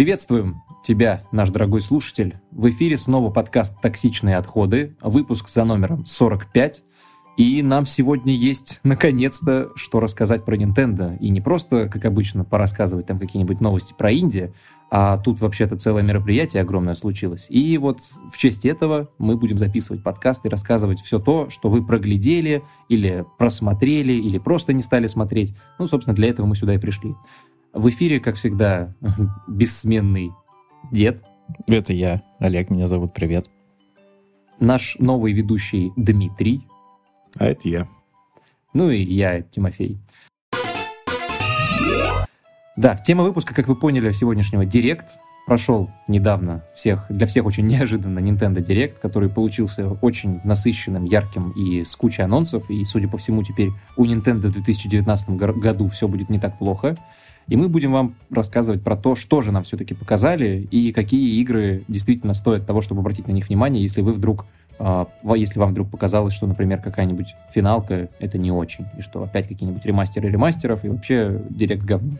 Приветствуем тебя, наш дорогой слушатель. В эфире снова подкаст «Токсичные отходы», выпуск за номером 45. И нам сегодня есть, наконец-то, что рассказать про Nintendo. И не просто, как обычно, порассказывать там какие-нибудь новости про Индию, а тут вообще-то целое мероприятие огромное случилось. И вот в честь этого мы будем записывать подкаст и рассказывать все то, что вы проглядели, или просмотрели, или просто не стали смотреть. Ну, собственно, для этого мы сюда и пришли. В эфире, как всегда, бессменный дед. Это я, Олег, меня зовут, привет. Наш новый ведущий Дмитрий. А это я. Ну и я, Тимофей. Да, тема выпуска, как вы поняли, сегодняшнего Директ. Прошел недавно всех, для всех очень неожиданно Nintendo Direct, который получился очень насыщенным, ярким и с кучей анонсов. И, судя по всему, теперь у Nintendo в 2019 году все будет не так плохо. И мы будем вам рассказывать про то, что же нам все-таки показали и какие игры действительно стоят того, чтобы обратить на них внимание, если вы вдруг а, если вам вдруг показалось, что, например, какая-нибудь финалка — это не очень, и что опять какие-нибудь ремастеры ремастеров, и вообще директ говно.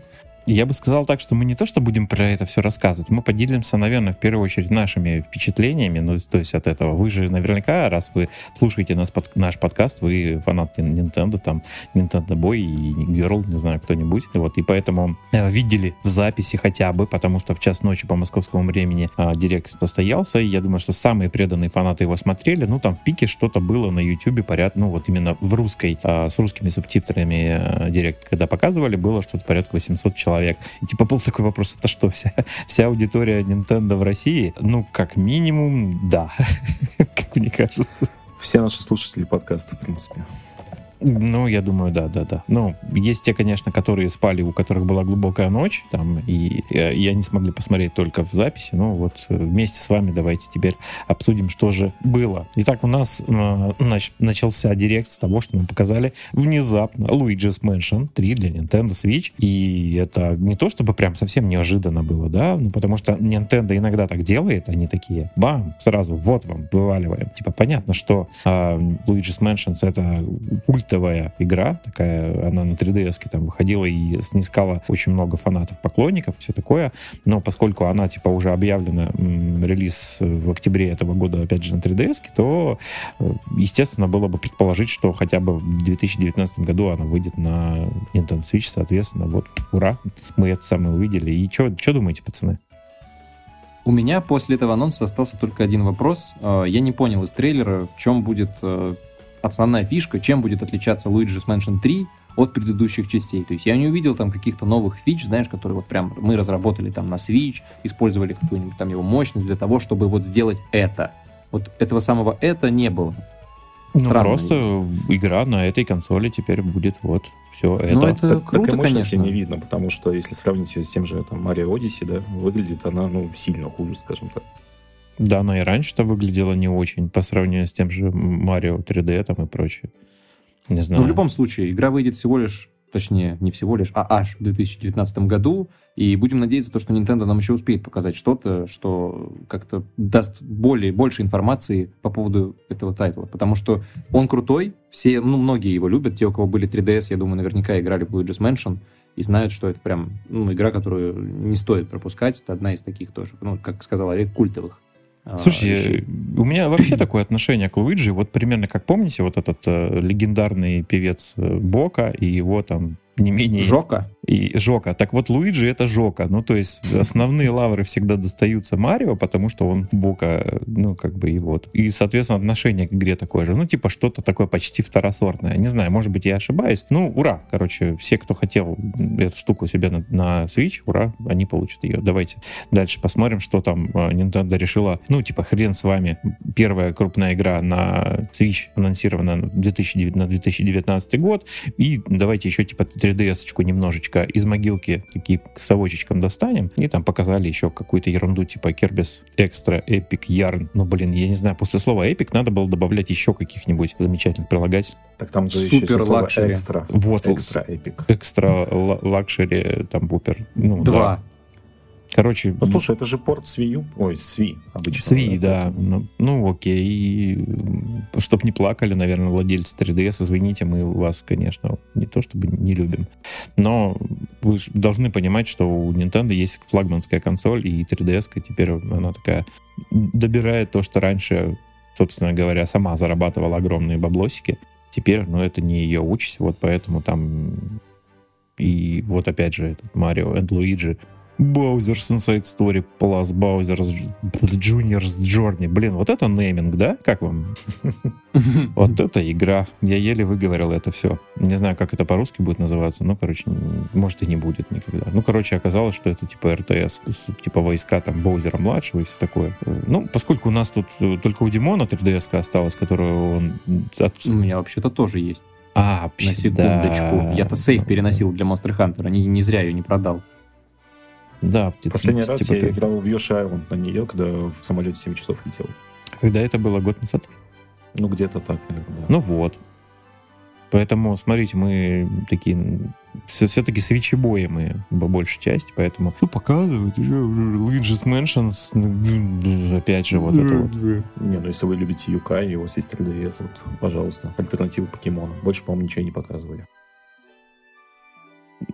Я бы сказал так, что мы не то, что будем про это все рассказывать, мы поделимся, наверное, в первую очередь нашими впечатлениями, ну, то есть от этого. Вы же наверняка, раз вы слушаете нас, под, наш подкаст, вы фанат Nintendo, там, Nintendo Boy и Girl, не знаю, кто-нибудь, вот, и поэтому э, видели записи хотя бы, потому что в час ночи по московскому времени э, директ состоялся, и я думаю, что самые преданные фанаты его смотрели, ну, там в пике что-то было на YouTube, поряд, ну, вот именно в русской, э, с русскими субтитрами э, директ, когда показывали, было что-то порядка 800 человек человек. И типа был такой вопрос, это что, вся, вся аудитория Nintendo в России? Ну, как минимум, да, как мне кажется. Все наши слушатели подкаста, в принципе. Ну, я думаю, да, да, да. Ну, есть те, конечно, которые спали, у которых была глубокая ночь, там, и, э, и они смогли посмотреть только в записи. Ну, вот э, вместе с вами давайте теперь обсудим, что же было. Итак, у нас э, нач, начался директ с того, что мы показали внезапно Luigi's Mansion 3 для Nintendo Switch. И это не то, чтобы прям совсем неожиданно было, да, ну, потому что Nintendo иногда так делает, они такие, бам, сразу, вот вам, вываливаем. Типа, понятно, что э, Luigi's Mansion это культ культовая игра, такая, она на 3DS там выходила и снискала очень много фанатов, поклонников, все такое, но поскольку она, типа, уже объявлена релиз в октябре этого года, опять же, на 3DS, то, э, естественно, было бы предположить, что хотя бы в 2019 году она выйдет на Nintendo Switch, соответственно, вот, ура, мы это самое увидели. И что думаете, пацаны? У меня после этого анонса остался только один вопрос. Э, я не понял из трейлера, в чем будет э, основная фишка, чем будет отличаться Luigi's Mansion 3 от предыдущих частей. То есть я не увидел там каких-то новых фич, знаешь, которые вот прям мы разработали там на Switch, использовали какую-нибудь там его мощность для того, чтобы вот сделать это. Вот этого самого это не было. Ну, Странно. просто игра на этой консоли теперь будет вот все это. Ну, это так, круто, так конечно. не видно, потому что если сравнить ее с тем же там Mario Odyssey, да, выглядит она, ну, сильно хуже, скажем так. Да, она и раньше-то выглядела не очень по сравнению с тем же Mario 3D там и прочее. Не знаю. Но в любом случае, игра выйдет всего лишь, точнее, не всего лишь, а аж в 2019 году. И будем надеяться, что Nintendo нам еще успеет показать что-то, что как-то даст более, больше информации по поводу этого тайтла. Потому что он крутой, все, ну, многие его любят. Те, у кого были 3DS, я думаю, наверняка играли в Luigi's Mansion и знают, что это прям ну, игра, которую не стоит пропускать. Это одна из таких тоже, ну, как сказал Олег, культовых. А, Слушай, у меня вообще такое отношение к Луиджи, вот примерно как помните, вот этот э, легендарный певец э, Бока и его там не менее... Жока? И Жока. Так вот, Луиджи это Жока. Ну, то есть основные лавры всегда достаются Марио, потому что он Бока, ну, как бы и вот. И, соответственно, отношение к игре такое же. Ну, типа что-то такое почти второсортное. Не знаю, может быть, я ошибаюсь. Ну, ура. Короче, все, кто хотел эту штуку себе на, на Switch, ура, они получат ее. Давайте дальше посмотрим, что там а, Nintendo решила. Ну, типа, хрен с вами. Первая крупная игра на Switch анонсирована на 2019, на 2019 год. И давайте еще, типа, 3DS-очку немножечко из могилки такие совочечком достанем, и там показали еще какую-то ерунду типа Kirby's Extra Epic Yarn. Ну, блин, я не знаю, после слова Epic надо было добавлять еще каких-нибудь замечательных прилагательств. Так там Super luxury. Extra. Вот. Extra Epic. Extra luxury, там, бупер. Ну, Два. Да. Короче... Ну, слушай, это же порт с Wii U. Ой, с Wii обычно. С Wii, да. Ну, ну, окей. Чтоб не плакали, наверное, владельцы 3DS, извините, мы вас, конечно, не то чтобы не любим. Но вы должны понимать, что у Nintendo есть флагманская консоль, и 3DS теперь она такая добирает то, что раньше, собственно говоря, сама зарабатывала огромные баблосики. Теперь, ну, это не ее участь, вот поэтому там и вот опять же этот Марио и Луиджи Bowser's Inside Story Plus Bowser's Junior's Journey. Блин, вот это нейминг, да? Как вам? Вот это игра. Я еле выговорил это все. Не знаю, как это по-русски будет называться. Ну, короче, может и не будет никогда. Ну, короче, оказалось, что это типа РТС. Типа войска там Боузера младшего и все такое. Ну, поскольку у нас тут э, только у Димона 3DS осталась, которую он... У меня вообще-то тоже есть. А, На секундочку. Я-то сейф переносил для Monster Hunter. Не, не зря ее не продал. Да. Последний раз типа, я играл в Yoshi Island на нее, когда в самолете 7 часов летел. Когда это было? Год назад? Ну, где-то так, наверное, да. Ну вот. Поэтому, смотрите, мы такие все, все-таки свечебои мы по большей части, поэтому ну, показывают уже, Luigi's Mansions, ну, опять же вот это вот. Не, ну если вы любите Юка и у вас есть 3DS, вот, пожалуйста, альтернатива покемону. Больше, по-моему, ничего не показывали.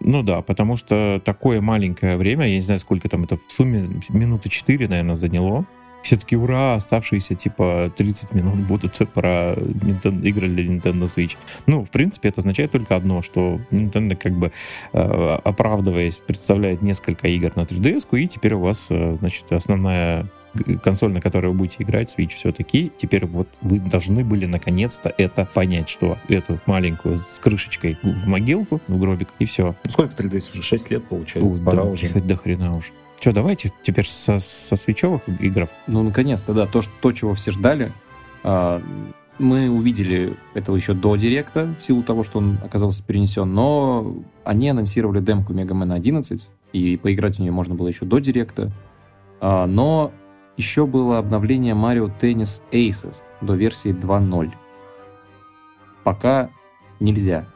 Ну да, потому что такое маленькое время, я не знаю, сколько там это в сумме, минуты 4, наверное, заняло. Все-таки ура, оставшиеся типа 30 минут будут про Nintendo, игры для Nintendo Switch. Ну, в принципе, это означает только одно, что Nintendo как бы э, оправдываясь, представляет несколько игр на 3DS, и теперь у вас, э, значит, основная консоль, на которой вы будете играть, Switch все-таки, теперь вот вы должны были наконец-то это понять, что эту маленькую с крышечкой в могилку, в гробик, и все. Ну, сколько 3DS уже? 6 лет, получается? Пора да, уже. До хрена уже. Что, давайте теперь со, со свечевых игр? Ну, наконец-то, да. То, что, то чего все ждали. А, мы увидели этого еще до Директа, в силу того, что он оказался перенесен, но они анонсировали демку Mega Man 11, и поиграть в нее можно было еще до Директа. А, но еще было обновление Mario Tennis Aces до версии 2.0. Пока нельзя.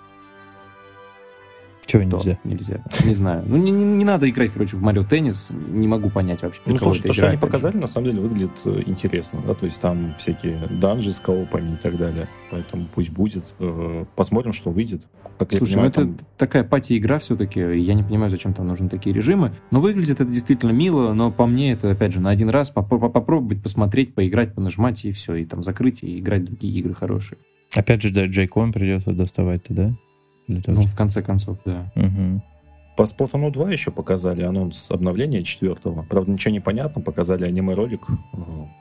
Чего нельзя? Нельзя. Не знаю. Ну, не, не, не надо играть, короче, в Марио Теннис. Не могу понять вообще. Ну, слушай, то, что они показали, на самом деле выглядит э, интересно. Да? То есть там всякие данжи с коопами и так далее. Поэтому пусть будет. Э, посмотрим, что выйдет. Как Слушай, понимаю, ну это там... такая пати-игра все-таки. Я не понимаю, зачем там нужны такие режимы. Но выглядит это действительно мило, но по мне это, опять же, на один раз попробовать, посмотреть, поиграть, понажимать, и все. И там закрыть, и играть в другие игры хорошие. Опять же, да, Джейкон придется доставать-то, да? Ну, в конце концов, да. Угу. По Splatoon 2 еще показали анонс обновления четвертого. Правда, ничего не понятно. Показали аниме-ролик.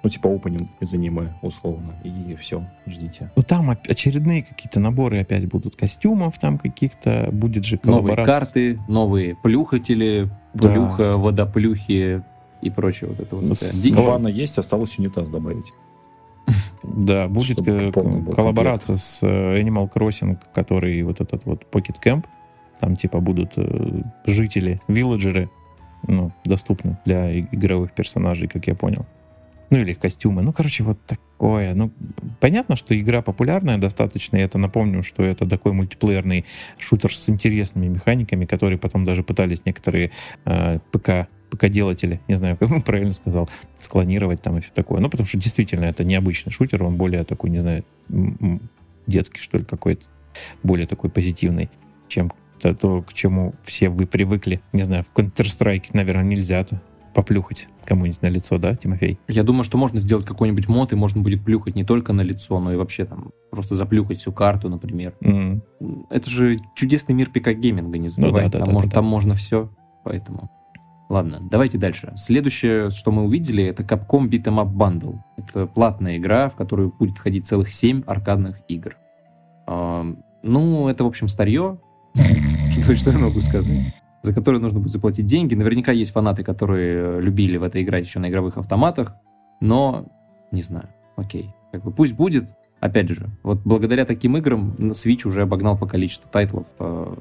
Ну, типа опенинг из аниме, условно. И все, ждите. Ну, там очередные какие-то наборы опять будут костюмов там каких-то. Будет же Новые карты, новые плюхатели, плюха, да. водоплюхи и прочее. Вот это вот. Ванна есть, осталось унитаз добавить. Да, будет коллаборация с э, Animal Crossing, который вот этот вот Pocket Camp. Там типа будут э, жители, вилледжеры, ну, доступны для игровых персонажей, как я понял. Ну, или костюмы. Ну, короче, вот такое. Ну, понятно, что игра популярная достаточно. Я это напомню, что это такой мультиплеерный шутер с интересными механиками, которые потом даже пытались некоторые э, ПК ПК-делатели, не знаю, как он правильно сказал, склонировать там и все такое. Ну, потому что действительно это необычный шутер, он более такой, не знаю, детский, что ли, какой-то, более такой позитивный, чем то, то, к чему все вы привыкли. Не знаю, в Counter-Strike, наверное, нельзя-то поплюхать кому-нибудь на лицо, да, Тимофей? Я думаю, что можно сделать какой-нибудь мод, и можно будет плюхать не только на лицо, но и вообще там просто заплюхать всю карту, например. Mm. Это же чудесный мир ПК-гейминга, не забывай. Ну, да, да, там, да, можно, да, там можно все, поэтому... Ладно, давайте дальше. Следующее, что мы увидели, это Capcom Beat'em Up Bundle. Это платная игра, в которую будет входить целых 7 аркадных игр. Э, ну, это, в общем, старье. Что, что я могу сказать? За которое нужно будет заплатить деньги. Наверняка есть фанаты, которые любили в это играть еще на игровых автоматах. Но, не знаю, окей. Как бы пусть будет. Опять же, вот благодаря таким играм Switch уже обогнал по количеству тайтлов э,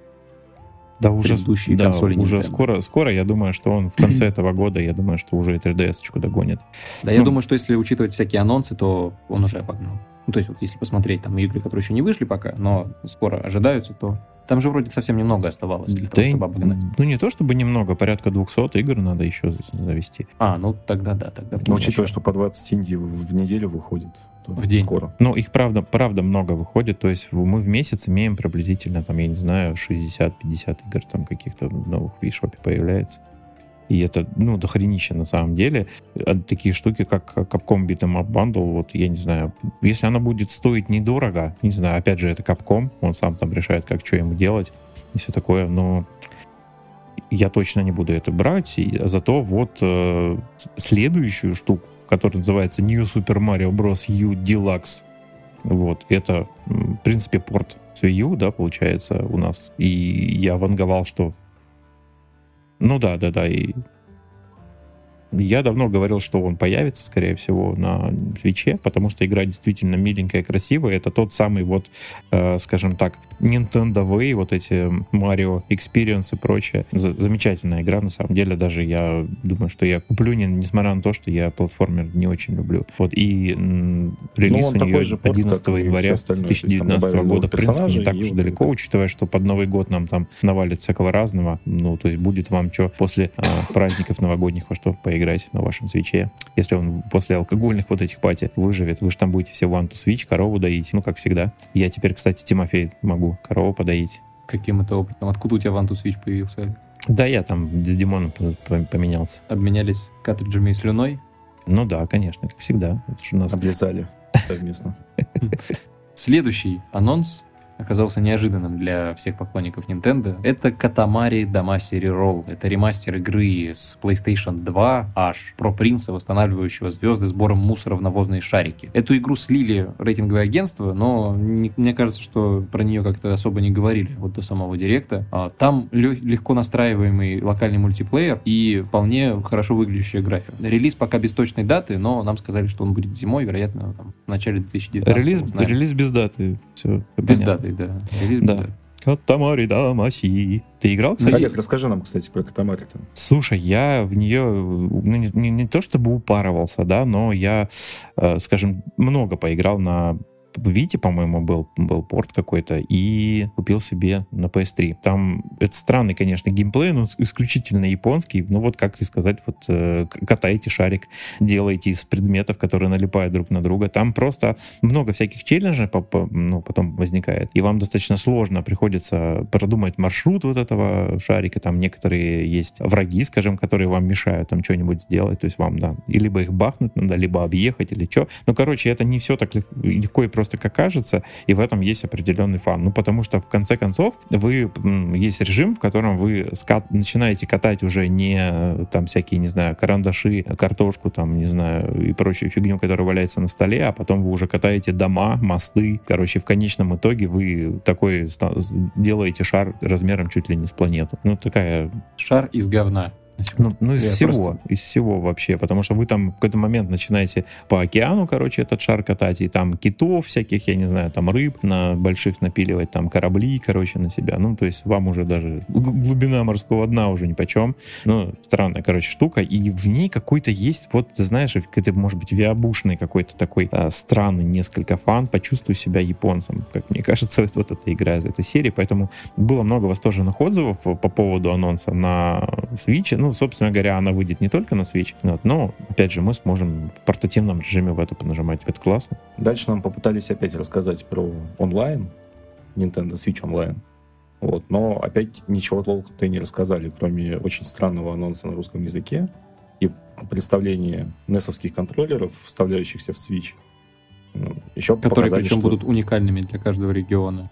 да, уже, предыдущие да, консоли уже скоро, скоро, я думаю, что он в конце этого года, я думаю, что уже и 3DS-очку догонит. Да, ну, я думаю, что если учитывать всякие анонсы, то он уже обогнал. Ну, то есть вот если посмотреть там игры, которые еще не вышли пока, но скоро ожидаются, то там же вроде совсем немного оставалось для да того, чтобы обогнать. Ну, не то чтобы немного, порядка 200 игр надо еще завести. А, ну тогда да, тогда. Ну, учитывая, что по 20 инди в неделю выходит. В день. Скоро. Ну, их правда, правда много выходит. То есть мы в месяц имеем приблизительно, там, я не знаю, 60-50 игр там каких-то новых в eShop появляется. И это, ну, дохренище на самом деле. А такие штуки, как Capcom Beat'em Up Bundle, вот, я не знаю, если она будет стоить недорого, не знаю, опять же, это Capcom, он сам там решает, как что ему делать и все такое, но я точно не буду это брать. И, зато вот э, следующую штуку, которая называется New Super Mario Bros. U Deluxe, вот, это, в принципе, порт с Wii U, да, получается, у нас. И я ванговал, что ну да, да, да. И я давно говорил, что он появится, скорее всего, на свече, потому что игра действительно миленькая, красивая. Это тот самый вот, э, скажем так, Nintendo Way, вот эти Mario Experience и прочее. З- замечательная игра, на самом деле. Даже я думаю, что я куплю, не, несмотря на то, что я платформер не очень люблю. Вот и м, релиз Ну, у нее такой же порт, 11 как и января всё остальное. То есть там 2019 добавили года. В принципе, не так уж далеко, это. учитывая, что под Новый год нам там навалит всякого разного. Ну, то есть будет вам что после а, праздников новогодних во что поиграть на вашем свече. Если он после алкогольных вот этих пати выживет, вы же там будете все one to switch, корову доить. Ну, как всегда. Я теперь, кстати, Тимофей, могу корову подоить. Каким это опытом? Откуда у тебя One to Switch появился? Да, я там с Димоном по- по- поменялся. Обменялись картриджами и слюной? Ну да, конечно, как всегда. Это же у нас... Облизали совместно. Следующий анонс оказался неожиданным для всех поклонников Nintendo. Это Катамари Дамаси Reroll. Это ремастер игры с PlayStation 2 аж про принца, восстанавливающего звезды сбором мусора в навозные шарики. Эту игру слили рейтинговое агентство, но не- мне кажется, что про нее как-то особо не говорили вот до самого директа. А, Там лё- легко настраиваемый локальный мультиплеер и вполне хорошо выглядящая графика. Релиз пока без точной даты, но нам сказали, что он будет зимой, вероятно, там, в начале 2019 Релиз, релиз без даты. Все, Без даты, да. Релиз без Да. даты. Катамари Дамаси. Ты играл, кстати? Олег, расскажи нам, кстати, про Катамари-то. Слушай, я в нее ну, не, не- не то чтобы упарывался, да, но я, э, скажем, много поиграл на Вите, по-моему, был, был порт какой-то, и купил себе на PS3. Там это странный, конечно, геймплей, но исключительно японский. Ну вот, как и сказать, вот э, катаете шарик, делаете из предметов, которые налипают друг на друга. Там просто много всяких челленджей по- по- ну, потом возникает, и вам достаточно сложно приходится продумать маршрут вот этого шарика. Там некоторые есть враги, скажем, которые вам мешают там что-нибудь сделать. То есть вам, да, либо их бахнуть надо, либо объехать, или что. Ну, короче, это не все так лег- легко и просто, как кажется, и в этом есть определенный фан. Ну, потому что, в конце концов, вы, есть режим, в котором вы скат- начинаете катать уже не э, там всякие, не знаю, карандаши, картошку, там, не знаю, и прочую фигню, которая валяется на столе, а потом вы уже катаете дома, мосты. Короче, в конечном итоге вы такой делаете шар размером чуть ли не с планету. Ну, такая Шар из говна. Ну, ну, из Я всего, просто- из всего вообще, потому что вы там в какой-то момент начинаете по океану, короче, этот шар катать, и там китов всяких, я не знаю, там рыб на больших напиливать, там корабли, короче, на себя. Ну, то есть вам уже даже глубина морского дна уже ни почем. Ну, странная, короче, штука, и в ней какой-то есть, вот, ты знаешь, какой-то, может быть, виабушный какой-то такой а, странный несколько фан, почувствуй себя японцем, как мне кажется, вот, вот эта игра из этой серии, поэтому было много восторженных отзывов по поводу анонса на Switch. Ну, собственно говоря, она выйдет не только на Switch, вот, но, опять же, мы сможем в портативном режиме в это понажимать. Это классно. Дальше нам попытались опять рассказать про онлайн, Nintendo Switch Online. Вот, но опять ничего толком-то и не рассказали, кроме очень странного анонса на русском языке и представления NES-овских контроллеров, вставляющихся в Switch. Ну, Еще Которые причем что- будут уникальными для каждого региона.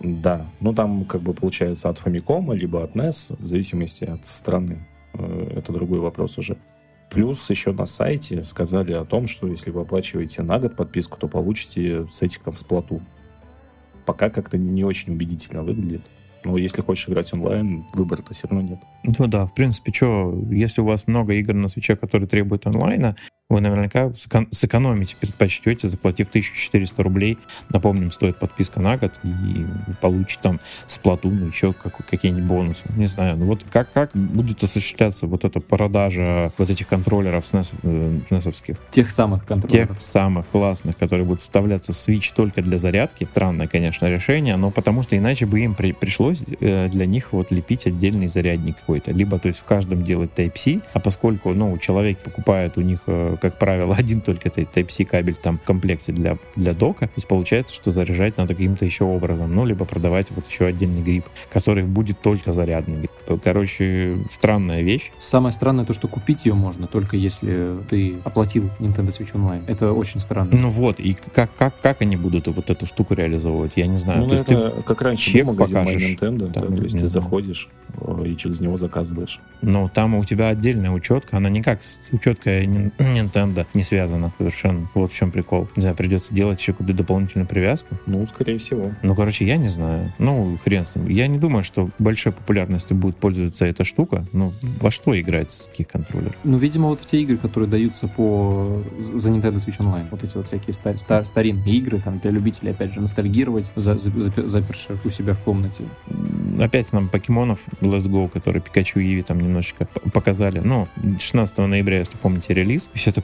Да, ну там как бы получается от Famicom, либо от NES, в зависимости от страны. Э, Это другой вопрос уже. Плюс еще на сайте сказали о том, что если вы оплачиваете на год подписку, то получите сетиком с плату. Пока как-то не очень убедительно выглядит. Но если хочешь играть онлайн, выбора-то все равно нет. Ну да, в принципе, что, если у вас много игр на свече, которые требуют онлайна, вы наверняка сэкон- сэкономите, предпочтете, заплатив 1400 рублей. Напомним, стоит подписка на год, и получите там с Платуна еще как- какие-нибудь бонусы. Не знаю, ну вот как, как будет осуществляться вот эта продажа вот этих контроллеров с NES, э? Тех самых контроллеров. тех самых классных, которые будут вставляться в Switch только для зарядки. Странное, конечно, решение, но потому что иначе бы им при- пришлось э, для них вот лепить отдельный зарядник какой-то. Либо, то есть, в каждом делать Type-C, а поскольку, ну, человек покупает у них э, как правило, один только Type-C кабель там в комплекте для, для дока. То есть получается, что заряжать надо каким-то еще образом. Ну, либо продавать вот еще отдельный грипп, который будет только зарядный. Короче, странная вещь. Самое странное то, что купить ее можно только если ты оплатил Nintendo Switch Online. Это очень странно. Ну вот, и как, как, как они будут вот эту штуку реализовывать, я не знаю. Ну, то есть это ты как раньше чек магазин покажешь, Nintendo, там, да, то есть не ты знаю. заходишь э, и через него заказываешь. Но там у тебя отдельная учетка, она никак с учеткой Nintendo не связана совершенно. Вот в чем прикол. Не знаю, придется делать еще какую-то дополнительную привязку. Ну, скорее всего. Ну, короче, я не знаю. Ну, хрен с ним. Я не думаю, что большой популярностью будет пользоваться эта штука. Ну, во что играть с таких контроллеров? Ну, видимо, вот в те игры, которые даются по за Nintendo Switch Online, вот эти вот всякие ста- ста- старинные игры, там, для любителей, опять же, ностальгировать, за, за- заперших у себя в комнате. Опять нам покемонов Let's Go, которые Пикачу и Иви там немножечко показали. Ну, 16 ноября, если помните, релиз. И все такое.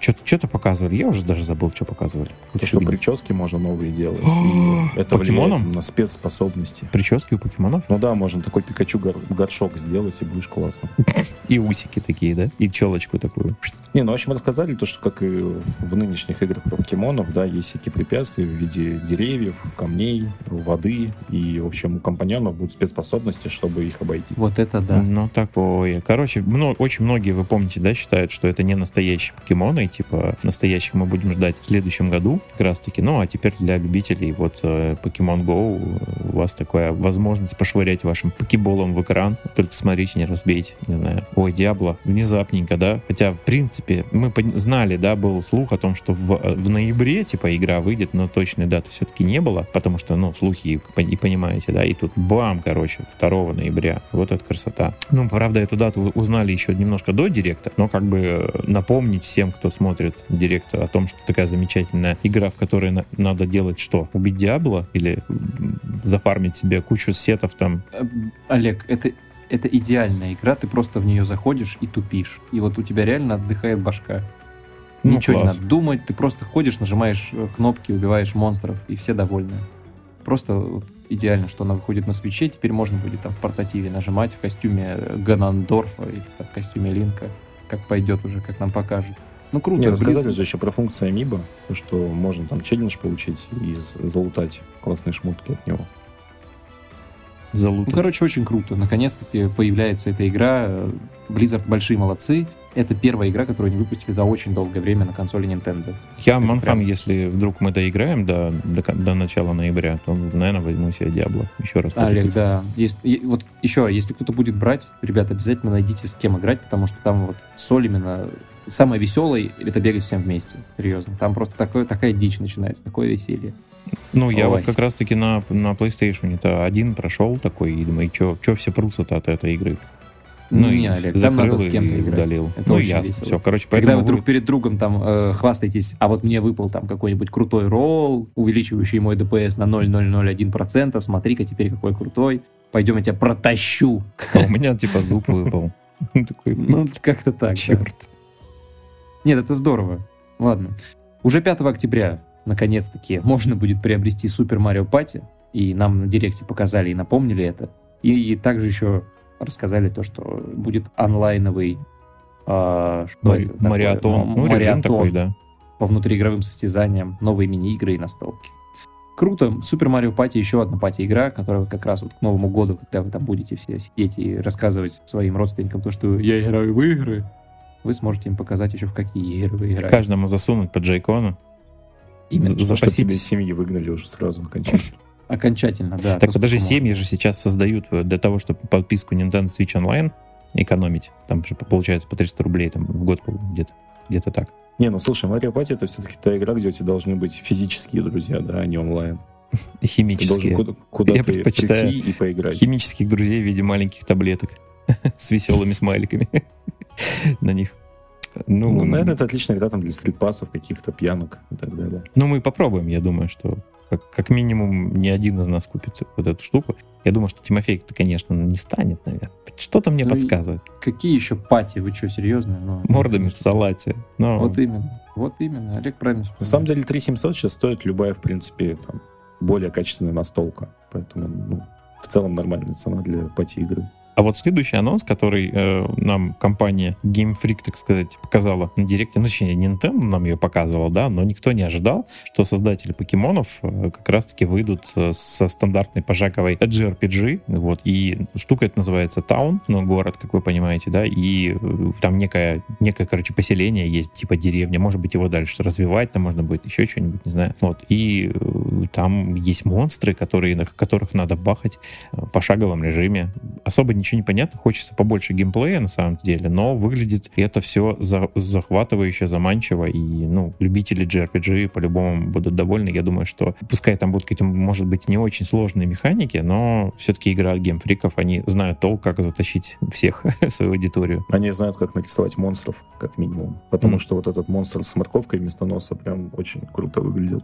Что-то, что-то показывали. Я уже даже забыл, что показывали. То, что прически можно новые делать. это Покемоном? на спецспособности. Прически у покемонов? Ну да, можно такой Пикачу гор- горшок сделать, и будешь классно. И усики такие, да? И челочку такую. Не, ну, в общем, рассказали то, что как и в нынешних играх про покемонов, да, есть всякие препятствия в виде деревьев, камней, воды, и, в общем, у компаньонов будут спецспособности, чтобы их обойти. Вот это да. Ну, такое. Короче, мно- очень многие, вы помните, да, считают, что это не настоящие покемоны, типа, настоящих мы будем ждать в следующем году, как раз-таки. Ну, а теперь для любителей вот э, Pokemon Go э, у вас такая возможность пошвырять вашим покеболом в экран. Только смотрите, не разбейте, не знаю. Ой, Диабло, внезапненько, да? Хотя, в принципе, мы знали, да, был слух о том, что в, э, в ноябре, типа, игра выйдет, но точной даты все-таки не было, потому что, ну, слухи, и пон- и понимаете, да, и тут бам, короче, 2 ноября. Вот это красота. Ну, правда, эту дату узнали еще немножко до директа, но как бы э, напомнить всем, кто смотрит директ о том, что такая замечательная игра, в которой на- надо делать что? Убить Диабло или зафармить себе кучу сетов там? Э, Олег, это, это идеальная игра, ты просто в нее заходишь и тупишь. И вот у тебя реально отдыхает башка. Ну, Ничего класс. не надо думать, ты просто ходишь, нажимаешь э, кнопки, убиваешь монстров, и все довольны. Просто вот идеально, что она выходит на свече, теперь можно будет там в портативе нажимать в костюме э, Ганандорфа или в костюме Линка, как пойдет уже, как нам покажут. Ну круто, Не, рассказали Близз- же еще про функцию Амиба, то, что можно там челлендж получить и залутать классные шмотки от него. Ну, Залутать. короче, очень круто. Наконец-таки появляется эта игра. Blizzard большие молодцы. Это первая игра, которую они выпустили за очень долгое время на консоли Nintendo. Я это манфан, прям- если вдруг мы доиграем до, до, до начала ноября, то, наверное, возьму себе Диабло. Еще раз. Олег, да. Есть, и вот еще, если кто-то будет брать, ребята, обязательно найдите с кем играть, потому что там вот соль именно самое веселое, это бегать всем вместе. Серьезно. Там просто такое, такая дичь начинается, такое веселье. Ну, я Ой. вот как раз-таки на, на PlayStation-то один прошел такой, и думаю, что все прутся-то от этой игры? Ну, не, Олег, там надо с кем-то играть. удалил. Это ну, ясно, весело. все, короче, Когда поэтому вы друг перед другом там э, хвастаетесь, а вот мне выпал там какой-нибудь крутой ролл, увеличивающий мой ДПС на 0,001%, смотри-ка теперь какой крутой, пойдем я тебя протащу. а у меня типа зуб выпал. Такой, Ну, как-то так. Нет, это здорово. Ладно. Уже 5 октября, наконец-таки, можно будет приобрести Супер Марио Пати. И нам на Директе показали и напомнили это. И, также еще рассказали то, что будет онлайновый а, что Мари- это такое? Мариатон. Ну, режим мариатон такой, да. по внутриигровым состязаниям, новые мини-игры и настолки. Круто. Супер Марио Пати еще одна пати-игра, которая вот как раз вот к Новому году, когда вы там будете все сидеть и рассказывать своим родственникам то, что я играю в игры, вы сможете им показать еще в какие игры вы играете. Каждому засунуть под джейкону. Именно. За- Что тебя из семьи выгнали уже сразу окончательно. Окончательно, да. Так сколько семьи же сейчас создают э, для того, чтобы подписку Nintendo Switch Online экономить. Там же получается по 300 рублей там, в год где-то. Где-то так. Не, ну слушай, Марио Пати это все-таки та игра, где у тебя должны быть физические друзья, да, а не онлайн. Ты Химические. куда- куда-то Я предпочитаю прийти и поиграть. Химических друзей в виде маленьких таблеток с веселыми смайликами на них. Ну, Ну, наверное, это отличная игра там для стритпассов, каких-то пьянок и так далее. ну, мы попробуем, я думаю, что как, как минимум ни один из нас купит вот эту штуку. Я думаю, что Тимофей-то, конечно, не станет, наверное. Что-то мне Ну подсказывает. Какие еще пати? Вы что, серьезно? Ну, Мордами в салате. Но Вот именно. Вот именно. Олег правильно На вспомнил. самом деле 3700 сейчас стоит любая, в принципе, там, более качественная настолка. Поэтому, ну, в целом нормальная цена для пати игры. А вот следующий анонс, который э, нам компания Game Freak, так сказать, показала на директе, ну, точнее, Nintendo нам ее показывала, да, но никто не ожидал, что создатели покемонов э, как раз-таки выйдут э, со стандартной пожаковой JRPG, вот, и штука это называется Town, ну, город, как вы понимаете, да, и э, там некое, некое, короче, поселение есть, типа деревня, может быть, его дальше развивать, там можно будет еще что-нибудь, не знаю, вот, и э, там есть монстры, которые, на которых надо бахать в пошаговом режиме. Особо ничего не понятно, хочется побольше геймплея на самом деле, но выглядит это все за, захватывающе, заманчиво, и, ну, любители JRPG по-любому будут довольны. Я думаю, что пускай там будут какие-то, может быть, не очень сложные механики, но все-таки игра геймфриков, они знают толк, как затащить всех свою аудиторию. Они знают, как нарисовать монстров, как минимум. Потому mm. что вот этот монстр с морковкой вместо носа прям очень круто выглядел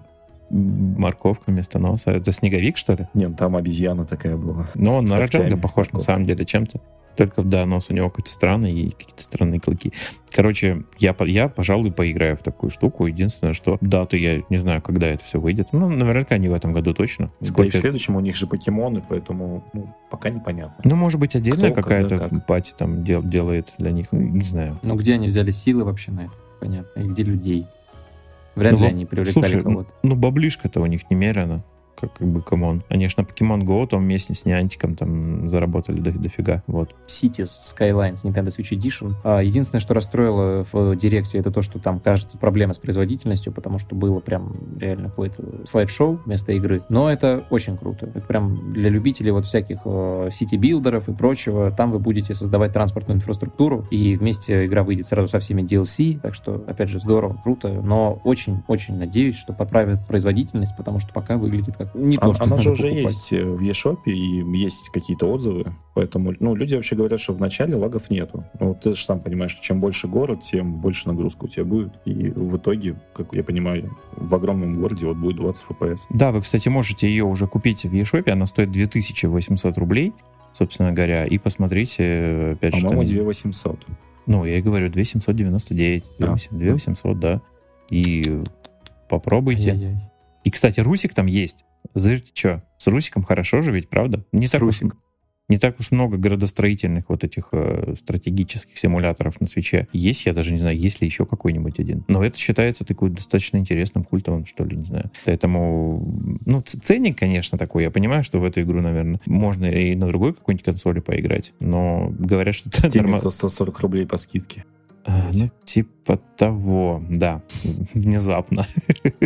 морковка вместо носа. Это снеговик, что ли? Нет, там обезьяна такая была. Но он на Раджанга похож на самом деле чем-то. Только, да, нос у него какой-то странный и какие-то странные клыки. Короче, я, я, пожалуй, поиграю в такую штуку. Единственное, что дату я не знаю, когда это все выйдет. Ну, наверняка не в этом году точно. Сколько... Да и в следующем у них же покемоны, поэтому ну, пока непонятно. Ну, может быть, отдельная какая-то как. пати там дел, делает для них, не знаю. Ну, где они взяли силы вообще на это? Понятно. И где людей? Вряд ну, ли они привлекали слушай, кого-то. Ну, ну баблишка-то у них немерено как, бы, come on. На Pokemon Go там вместе с Niantic там заработали до, дофига, вот. Cities Skylines Nintendo Switch Edition. А, единственное, что расстроило в директе, это то, что там, кажется, проблема с производительностью, потому что было прям реально какое-то слайд-шоу вместо игры. Но это очень круто. Это прям для любителей вот всяких сити-билдеров и прочего. Там вы будете создавать транспортную инфраструктуру, и вместе игра выйдет сразу со всеми DLC, так что, опять же, здорово, круто, но очень-очень надеюсь, что поправят производительность, потому что пока выглядит как не то, а, что Она же уже покупать. есть э, в eShop, и есть какие-то отзывы, поэтому, ну, люди вообще говорят, что в начале лагов нету. Ну, ты же сам понимаешь, что чем больше город, тем больше нагрузка у тебя будет, и в итоге, как я понимаю, в огромном городе вот будет 20 FPS. Да, вы, кстати, можете ее уже купить в eShop, она стоит 2800 рублей, собственно говоря, и посмотрите, опять же... По-моему, 2800. Ну, я и говорю, 2799, а, 2800, да. И попробуйте. Ай-яй-яй. И, кстати, Русик там есть. Зырьте, что, с Русиком хорошо же ведь, правда? Не с так Русик. Уж, не так уж много городостроительных вот этих э, стратегических симуляторов на свече. Есть, я даже не знаю, есть ли еще какой-нибудь один. Но это считается такой достаточно интересным культовым, что ли, не знаю. Поэтому, ну, ценник, конечно, такой. Я понимаю, что в эту игру, наверное, можно и на другой какой-нибудь консоли поиграть. Но говорят, что... С теми 140 рублей по скидке. Ну, типа того, да, внезапно.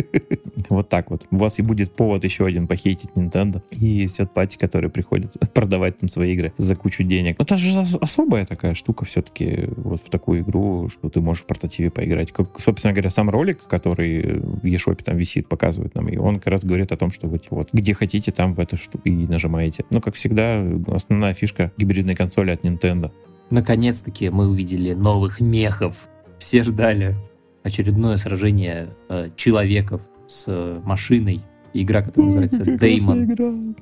вот так вот. У вас и будет повод еще один похейтить Nintendo. И от пати, которые приходят продавать там свои игры за кучу денег. Но это же особая такая штука все-таки вот в такую игру, что ты можешь в портативе поиграть. Как, собственно говоря, сам ролик, который в eShop там висит, показывает нам, и он как раз говорит о том, что вы вот где хотите, там в эту штуку и нажимаете. Ну, как всегда, основная фишка гибридной консоли от Nintendo. Наконец-таки мы увидели новых мехов. Все ждали очередное сражение э, человеков с э, машиной. Игра, которая называется Деймон.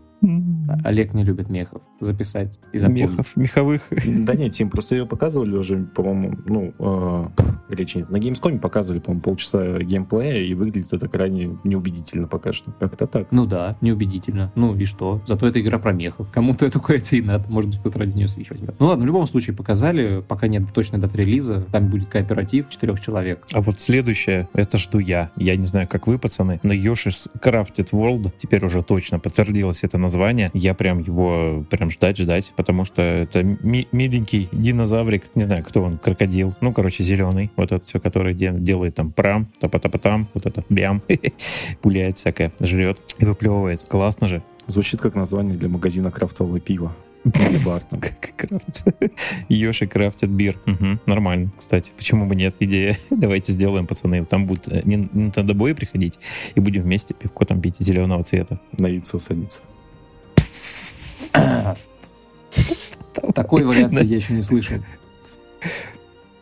Олег не любит мехов. Записать и запомнить. Мехов, меховых. Да нет, Тим, просто ее показывали уже, по-моему, ну, э, речи нет. На Gamescom показывали, по-моему, полчаса геймплея, и выглядит это крайне неубедительно пока что. Как-то так. Ну да, неубедительно. Ну и что? Зато это игра про мехов. Кому-то это это и надо. Может быть, кто-то ради нее Switch возьмет. Ну ладно, в любом случае показали. Пока нет точной даты релиза. Там будет кооператив четырех человек. А вот следующее, это жду я. Я не знаю, как вы, пацаны, но Yoshi's Crafted World теперь уже точно подтвердилось это название. Я прям его прям ждать, ждать, потому что это ми- миленький динозаврик. Не знаю, кто он, крокодил. Ну, короче, зеленый. Вот это все, который де- делает там прам, тапа-тапа-там, вот это бям, пуляет всякое, жрет и выплевывает. Классно же. Звучит как название для магазина крафтового пива. Йоши крафтит бир. нормально, кстати. Почему бы нет? Идея. Давайте сделаем, пацаны. Там будут э, Nintendo бои приходить, и будем вместе пивко там пить зеленого цвета. На яйцо садиться. Такой вариации я еще не слышал.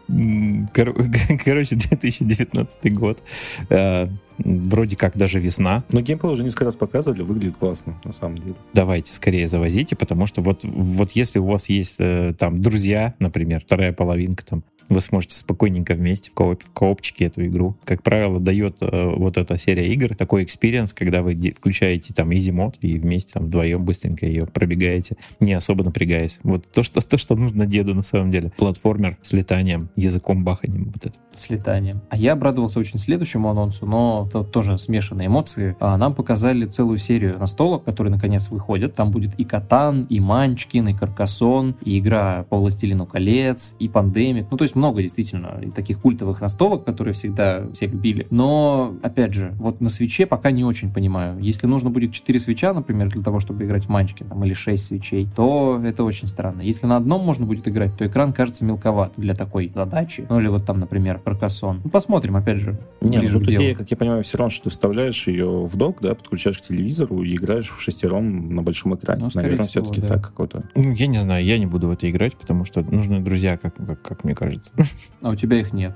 Короче, 2019 год. Э, вроде как даже весна. Но геймплей уже несколько раз показывали, выглядит классно, на самом деле. Давайте скорее завозите, потому что вот, вот если у вас есть э, там друзья, например, вторая половинка там, вы сможете спокойненько вместе в, co-op, в коопчике эту игру. Как правило, дает э, вот эта серия игр такой экспириенс, когда вы включаете там easy mode и вместе там вдвоем быстренько ее пробегаете, не особо напрягаясь. Вот то, что, то, что нужно деду на самом деле. Платформер с летанием, и маханием. Вот это. С летанием. А я обрадовался очень следующему анонсу, но тут тоже смешанные эмоции. А нам показали целую серию настолок, которые наконец выходят. Там будет и Катан, и Манчкин, и Каркасон, и игра по Властелину колец, и Пандемик. Ну, то есть много действительно таких культовых настолок, которые всегда все любили. Но, опять же, вот на свече пока не очень понимаю. Если нужно будет 4 свеча, например, для того, чтобы играть в Манчкин, там, или 6 свечей, то это очень странно. Если на одном можно будет играть, то экран кажется мелковат для такой задачи. Ну, или вот там, например, Каркасон. Ну, посмотрим, опять же, Не, ближе ну, тут идея, как я понимаю, все равно, что ты вставляешь ее в док, да, подключаешь к телевизору и играешь в шестером на большом экране. Ну, Наверное, всего, все-таки да. так какой-то. Ну, я не знаю, я не буду в это играть, потому что нужны друзья, как, как, как мне кажется. А у тебя их нет.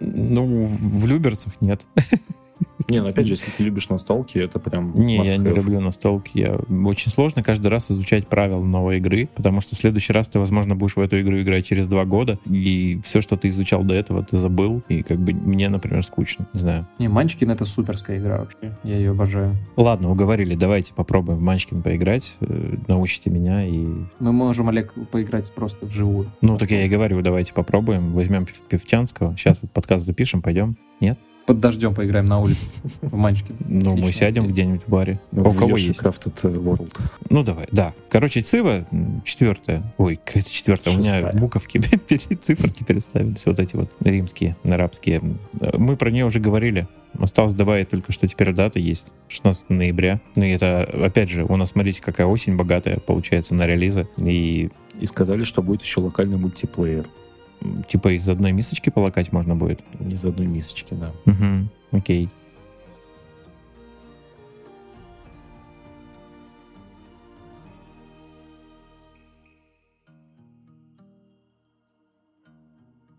Ну, в Люберцах нет. Не, ну опять же, если ты любишь настолки, это прям Не, я не люблю настолки. Я... Очень сложно каждый раз изучать правила новой игры, потому что в следующий раз ты, возможно, будешь в эту игру играть через два года, и все, что ты изучал до этого, ты забыл, и как бы мне, например, скучно. Не знаю. Не, Манчкин это суперская игра вообще. Я ее обожаю. Ладно, уговорили, давайте попробуем в Манчкин поиграть, э, научите меня и... Мы можем, Олег, поиграть просто вживую. Ну, так я и говорю, давайте попробуем, возьмем Певчанского, сейчас вот подкаст запишем, пойдем. Нет? Под дождем поиграем на улице в Манчкин. Ну, мы сядем где-нибудь в баре. Ну, у в кого есть? Crafted World. Ну, давай, да. Короче, Цива четвертая. Ой, какая-то четвертая. У меня буковки, циферки переставились. Вот эти вот римские, арабские. Мы про нее уже говорили. Осталось добавить только, что теперь дата есть. 16 ноября. Ну, и это, опять же, у нас, смотрите, какая осень богатая получается на релизы. И И сказали, что будет еще локальный мультиплеер. Типа из одной мисочки полакать можно будет. Из одной мисочки, да. Угу, окей.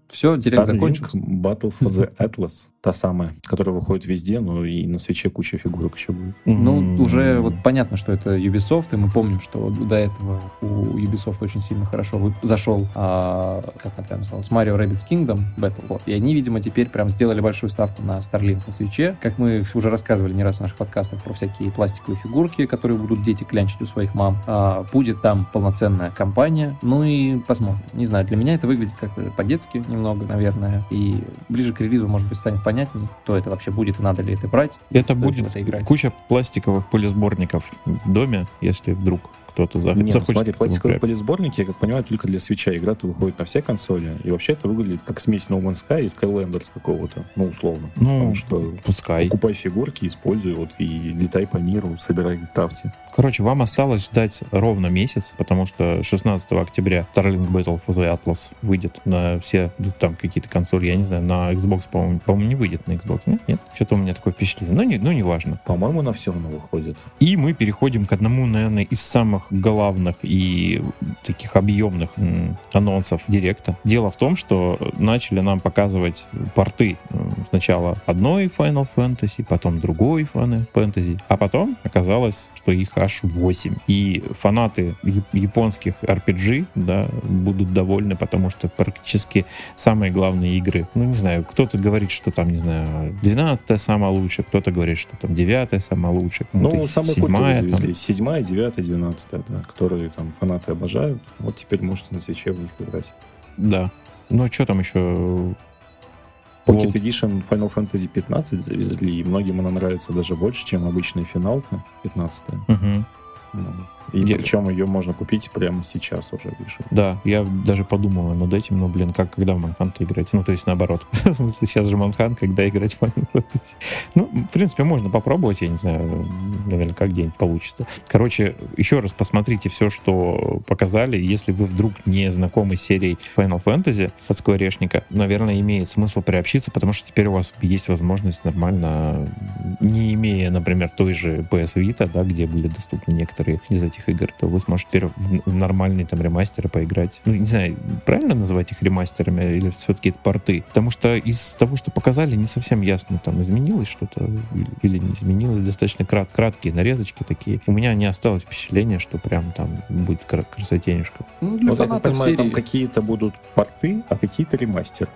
Все, директ Starlink закончился. Battle for the Atlas. Та самая, которая выходит везде, но и на свече куча фигурок еще будет. Ну, М, уже вот понятно, что это Ubisoft, и мы помним, что до этого у Ubisoft очень сильно хорошо зашел, а, как она там называлась, Mario Rabbids Kingdom Battle. Вот. И они, видимо, теперь прям сделали большую ставку на Starlink на свече. Как мы уже рассказывали не раз в наших подкастах про всякие пластиковые фигурки, которые будут дети клянчить у своих мам. А, будет там полноценная компания. Ну и посмотрим. Не знаю, для меня это выглядит как-то по-детски немного, наверное. И ближе к релизу, может быть, станет понятнее, кто это вообще будет и надо ли это брать. Это будет это играть. куча пластиковых полисборников в доме, если вдруг кто-то за- Не, ну смотри, пластиковые полисборники, я как понимаю, только для свеча. Игра-то выходит на все консоли. И вообще это выглядит как смесь No Man's Sky и Skylanders какого-то. Ну, условно. Ну, Потому что пускай. покупай фигурки, используй вот и летай по миру, собирай крафти. Короче, вам осталось ждать ровно месяц, потому что 16 октября Starlink Battle for the Atlas выйдет на все ну, там какие-то консоли. Я не знаю, на Xbox, по-моему, по-моему, не выйдет на Xbox. Нет, нет? Что-то у меня такое впечатление. Ну, не, ну, неважно. По-моему, на все равно выходит. И мы переходим к одному, наверное, из самых самых главных и таких объемных анонсов Директа. Дело в том, что начали нам показывать порты э, сначала одной Final Fantasy, потом другой Final Fantasy, а потом оказалось, что их аж 8. И фанаты японских RPG да, будут довольны, потому что практически самые главные игры, ну не знаю, кто-то говорит, что там, не знаю, 12 самая лучшая, кто-то говорит, что там 9 самая лучшая, ну, самая 7 там. 7 9 12 Вовка, да, которые там фанаты обожают. Вот теперь можете на свече в них играть. Да. Ну, что там еще? Pocket World. Edition Final Fantasy 15 завезли, и многим она нравится даже больше, чем обычная финалка 15 -я. Угу. И Я- причем ее можно купить прямо сейчас уже вышел. Да, я даже подумал над этим, но, блин, как когда в Манханта играть? Ну, то есть наоборот. в смысле, сейчас же Манхан, когда играть в Final Fantasy. Ну, в принципе, можно попробовать, я не знаю, наверное, как где-нибудь получится. Короче, еще раз посмотрите все, что показали. Если вы вдруг не знакомы с серией Final Fantasy от Скворечника, наверное, имеет смысл приобщиться, потому что теперь у вас есть возможность нормально, не имея, например, той же PS Vita, да, где были доступны некоторые некоторые из этих игр, то вы сможете теперь в нормальные там ремастеры поиграть. Ну, не знаю, правильно называть их ремастерами или все-таки это порты? Потому что из того, что показали, не совсем ясно, там изменилось что-то или не изменилось. Достаточно крат краткие нарезочки такие. У меня не осталось впечатления, что прям там будет красотенежка. Ну, для вот, фанатов я понимаю, серии... там какие-то будут порты, а какие-то ремастеры.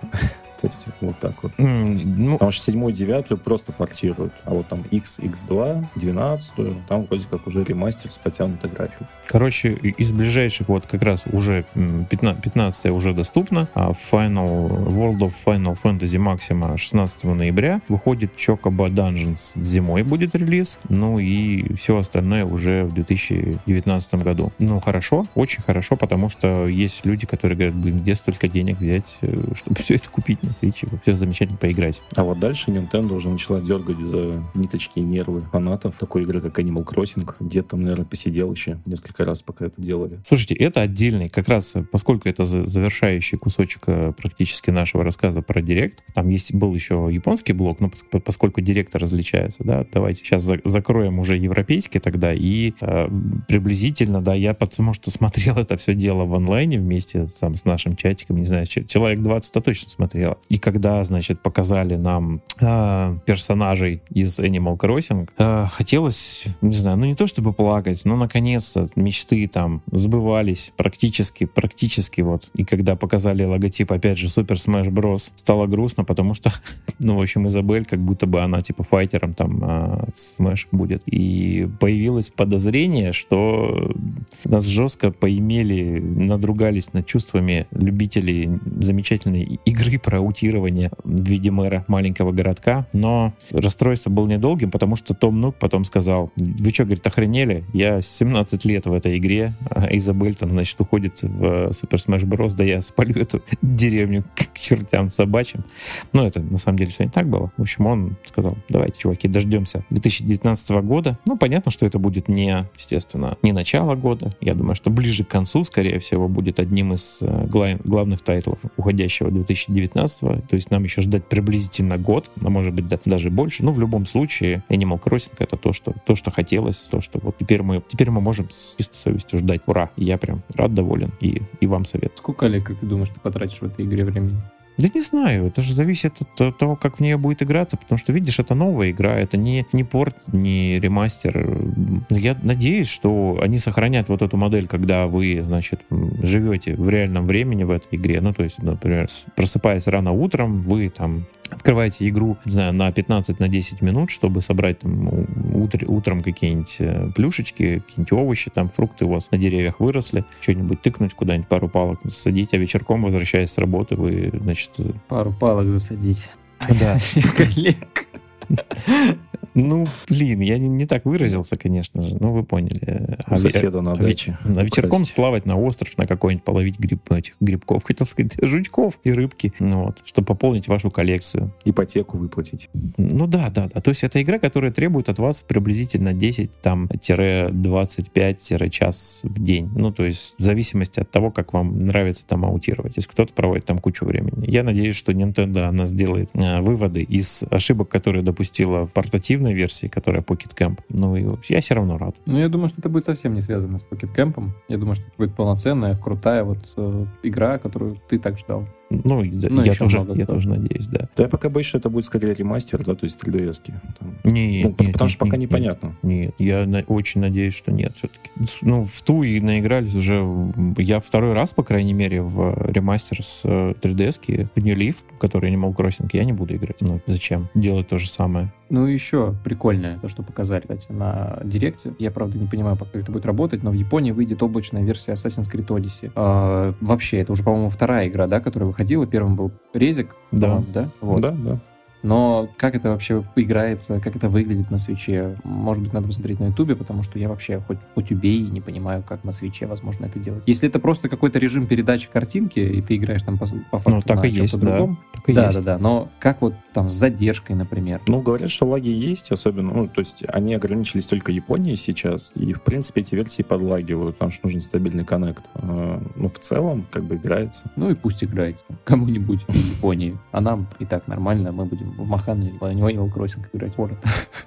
То есть вот так вот. Ну... Потому что седьмую, девятую просто портируют. А вот там X, X2, 12, там вроде как уже ремастер с потянутой графикой. Короче, из ближайших вот как раз уже 15, 15 уже доступно, а Final World of Final Fantasy Maxima 16 ноября выходит Chocobo Dungeons зимой будет релиз, ну и все остальное уже в 2019 году. Ну хорошо, очень хорошо, потому что есть люди, которые говорят, блин, где столько денег взять, э, чтобы все это купить на Switch, и все замечательно поиграть. А вот дальше Nintendo уже начала дергать за ниточки и нервы фанатов такой игры, как Animal Crossing. Где там, наверное, посидел еще несколько раз, пока это делали. Слушайте, это отдельный, как раз поскольку это завершающий кусочек э, практически нашего рассказа про Директ, там есть был еще японский блок, но поскольку Директ различается, да, давайте сейчас за закроем уже европейский тогда и э, приблизительно, да, я потому что смотрел это все дело в онлайне вместе сам с нашим чатиком, не знаю, человек 20-то точно смотрел. И когда, значит, показали нам э, персонажей из Animal Crossing, э, хотелось, не знаю, ну не то чтобы плакать, но наконец-то мечты там сбывались практически, практически вот. И когда показали логотип, опять же, Super Smash Bros, стало грустно, потому что, ну, в общем, Изабель, как будто бы она типа файтером там э, Smash будет. И появилось подозрение, что нас жестко поимели, надругались над чувствами любителей замечательной игры про в виде мэра маленького городка. Но расстройство было недолгим, потому что Том Нук потом сказал, вы что, говорит, охренели? Я 17 лет в этой игре, а Изабель там, значит, уходит в Super Smash Bros. Да я спалю эту деревню к чертям собачьим. Но это на самом деле все не так было. В общем, он сказал, давайте, чуваки, дождемся 2019 года. Ну, понятно, что это будет не, естественно, не начало года. Я думаю, что ближе к концу, скорее всего, будет одним из э, главных тайтлов уходящего 2019 то есть нам еще ждать приблизительно год, а может быть даже больше. Но в любом случае Animal Crossing это то, что, то, что хотелось, то, что вот теперь мы, теперь мы можем с чистой совестью ждать. Ура! Я прям рад, доволен и, и вам совет. Сколько, Олег, как ты думаешь, ты потратишь в этой игре времени? Да не знаю, это же зависит от того, как в нее будет играться, потому что, видишь, это новая игра, это не, не порт, не ремастер. Я надеюсь, что они сохранят вот эту модель, когда вы, значит, живете в реальном времени в этой игре. Ну, то есть, например, просыпаясь рано утром, вы там открываете игру, не знаю, на 15, на 10 минут, чтобы собрать там, утр, утром какие-нибудь э, плюшечки, какие-нибудь овощи, там фрукты у вас на деревьях выросли, что-нибудь тыкнуть куда-нибудь, пару палок засадить, а вечерком, возвращаясь с работы, вы, значит... Пару палок засадить. Да. Ну, блин, я не, не так выразился, конечно же, но вы поняли. А соседа на даче. А вечерком сплавать на остров, на какой-нибудь половить гриб, этих грибков, хотел сказать, жучков и рыбки, ну, вот, чтобы пополнить вашу коллекцию. Ипотеку выплатить. Ну да, да, да. То есть это игра, которая требует от вас приблизительно 10, там, 25-час в день. Ну, то есть в зависимости от того, как вам нравится там аутировать. То есть кто-то проводит там кучу времени. Я надеюсь, что Nintendo, она сделает э, выводы из ошибок, которые допустила в портативной версии, которая Pocket Camp. Ну, и я все равно рад. Ну, я думаю, что это будет совсем не связано с Pocket Camp. Я думаю, что это будет полноценная, крутая вот э, игра, которую ты так ждал. Ну, ну я, тоже, я тоже надеюсь, да. Да я пока боюсь, что это будет скорее ремастер, да, то есть 3DS-ки. Нет, ну, нет, потому нет, что пока нет, непонятно. Нет, я на, очень надеюсь, что нет все-таки. Ну, в ту и наигрались уже... Я второй раз, по крайней мере, в ремастер с 3DS-ки, в New Leaf, который Animal Crossing, я не буду играть. Ну, зачем? Делать то же самое. Ну, еще прикольное, то, что показали, кстати, на Директе. Я, правда, не понимаю, как это будет работать, но в Японии выйдет облачная версия Assassin's Creed Odyssey. А, вообще, это уже, по-моему, вторая игра, да, которая выходила. Первым был Резик, да. да? Вот. Да, да. Но как это вообще играется, как это выглядит на свече, может быть, надо посмотреть на ютубе, потому что я вообще хоть, хоть убей и не понимаю, как на свече возможно это делать. Если это просто какой-то режим передачи картинки, и ты играешь там по, по факту ну, так на и есть, по-другому, да. Так и да, есть. да, да, но как вот там с задержкой, например? Ну, говорят, что лаги есть, особенно, ну, то есть они ограничились только Японией сейчас, и, в принципе, эти версии подлагивают, потому что нужен стабильный коннект. А, ну, в целом, как бы играется. Ну и пусть играется кому-нибудь в Японии, а нам и так нормально, мы будем в Махан или в Animal Crossing играть в город.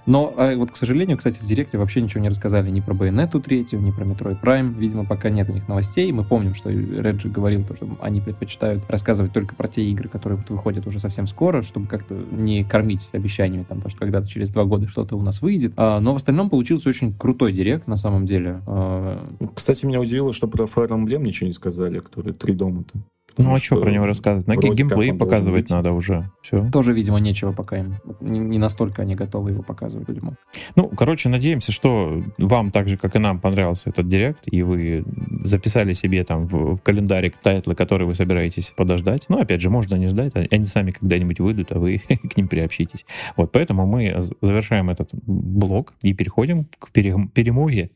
Но а вот, к сожалению, кстати, в Директе вообще ничего не рассказали ни про Bayonetta третью, ни про Metroid Prime. Видимо, пока нет у них новостей. Мы помним, что Реджи говорил, то, что они предпочитают рассказывать только про те игры, которые вот выходят уже совсем скоро, чтобы как-то не кормить обещаниями, там, потому что когда-то через два года что-то у нас выйдет. А, но в остальном получился очень крутой Директ, на самом деле. А... Кстати, меня удивило, что про Fire Emblem ничего не сказали, который три дома-то. Ну а что про него рассказывать? На геймплей показывать надо уже. Все. Тоже, видимо, нечего пока им. Не, не настолько они готовы его показывать, видимо. Ну, короче, надеемся, что вам так же, как и нам, понравился этот директ, и вы записали себе там в, в календарик тайтлы, которые вы собираетесь подождать. Ну, опять же, можно не ждать, они сами когда-нибудь выйдут, а вы к ним приобщитесь. Вот, поэтому мы завершаем этот блок и переходим к перемоге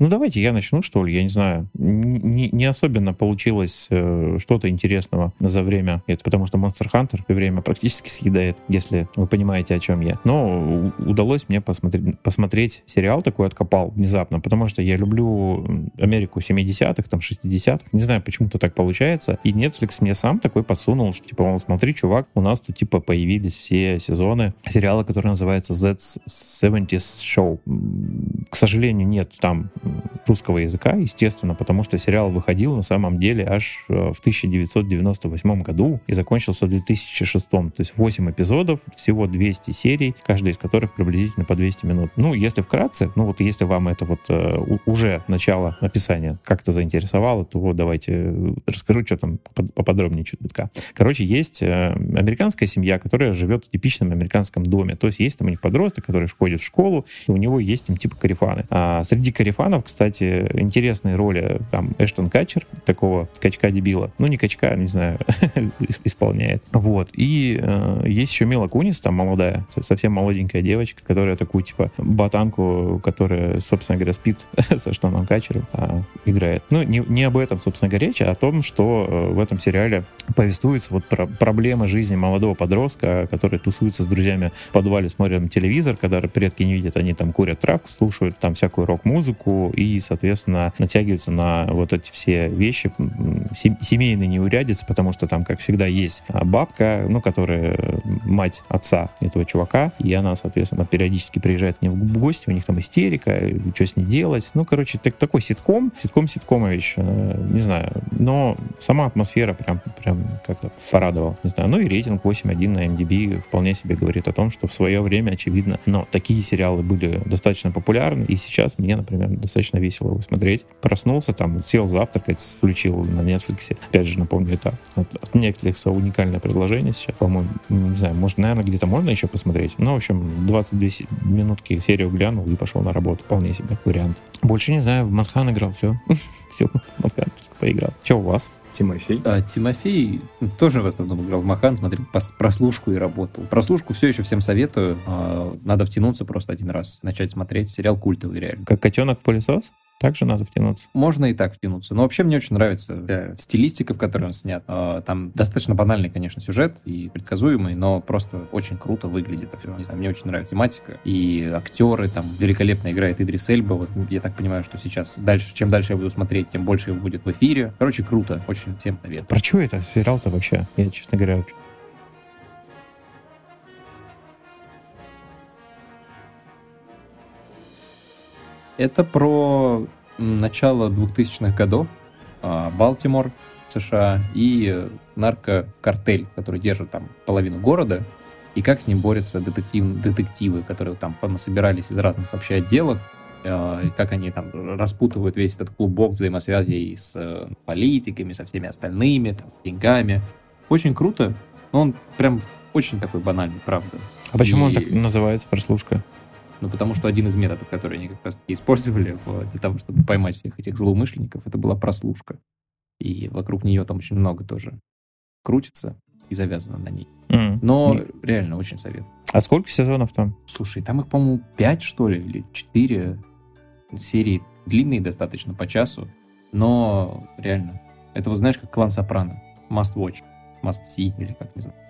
ну, давайте я начну, что ли, я не знаю. Не, не особенно получилось э, что-то интересного за время, это потому что Monster Hunter время практически съедает, если вы понимаете, о чем я. Но удалось мне посмотреть, посмотреть сериал такой откопал внезапно, потому что я люблю Америку 70-х, там, 60-х, не знаю, почему-то так получается, и Netflix мне сам такой подсунул, что, типа, смотри, чувак, у нас тут, типа, появились все сезоны сериала, который называется Z70's Show. К сожалению, нет там русского языка, естественно, потому что сериал выходил на самом деле аж э, в 1998 году и закончился в 2006. То есть 8 эпизодов, всего 200 серий, каждая из которых приблизительно по 200 минут. Ну, если вкратце, ну вот если вам это вот uh, уже начало написания как-то заинтересовало, то вот давайте э, расскажу, что там поподробнее чутка. Короче, есть американская семья, которая живет в типичном американском доме. То есть есть там у них подросток, который ходит в школу, и у него есть там типа карифаны. А среди карифанов, кстати, интересные роли. Там Эштон Качер, такого качка-дебила. Ну, не качка, не знаю, исполняет. Вот. И э, есть еще Мила Кунис, там молодая, совсем молоденькая девочка, которая такую, типа, ботанку, которая, собственно говоря, спит со Эштоном Качером, а, играет. Ну, не, не об этом, собственно говоря, речь, а о том, что э, в этом сериале повествуется вот про проблемы жизни молодого подростка, который тусуется с друзьями в подвале, смотрят телевизор, когда предки не видят, они там курят травку, слушают там всякую рок-музыку и, соответственно, натягиваются на вот эти все вещи, семейные неурядицы, потому что там, как всегда, есть а, бабка, ну, которая мать отца этого чувака, и она, соответственно, периодически приезжает к ним в гости, у них там истерика, что с ней делать. Ну, короче, так, такой ситком, ситком ситкомович, э, не знаю, но сама атмосфера прям, прям как-то порадовала, не знаю. Ну и рейтинг 8.1 на MDB вполне себе говорит о том, что в свое время, очевидно, но такие сериалы были достаточно популярны, и сейчас мне, например, достаточно весело его смотреть. Проснулся там, сел завтракать, включил на Netflix. Опять же, напомню, это от, от Netflix уникальное предложение сейчас, по-моему, не знаю, может, наверное, где-то можно еще посмотреть. Ну, в общем, 22 минутки серию глянул и пошел на работу. Вполне себе вариант. Больше не знаю, в Масхан играл, все. все, Масхан поиграл. Что у вас? Тимофей? А, Тимофей тоже в основном играл в Махан, смотрел прослушку и работал. Прослушку все еще всем советую. А, надо втянуться просто один раз, начать смотреть. Сериал культовый реально. Как котенок в пылесос? Также надо втянуться. Можно и так втянуться. Но вообще мне очень нравится стилистика, в которой он снят. А, там достаточно банальный, конечно, сюжет и предсказуемый, но просто очень круто выглядит. Не знаю, мне очень нравится тематика. И актеры, там великолепно играет Идрис Эльба. Вот я так понимаю, что сейчас дальше, чем дальше я буду смотреть, тем больше его будет в эфире. Короче, круто. Очень всем советую. Про что это сериал-то вообще? Я, честно говоря, Это про начало 2000-х годов, а, Балтимор, США, и наркокартель, который держит там половину города, и как с ним борются детектив, детективы, которые там собирались из разных вообще отделов, а, и как они там распутывают весь этот клубок взаимосвязей с э, политиками, со всеми остальными, там, деньгами. Очень круто, но он прям очень такой банальный, правда. А почему и... он так называется, прослушка? Ну, потому что один из методов, которые они как раз таки использовали для того, чтобы поймать всех этих злоумышленников, это была прослушка. И вокруг нее там очень много тоже крутится и завязано на ней. Mm. Но mm. реально очень совет. А сколько сезонов там? Слушай, там их, по-моему, пять, что ли, или четыре серии. Длинные достаточно, по часу. Но реально. Это вот знаешь, как клан Сопрано. Must watch. Must see, или как называется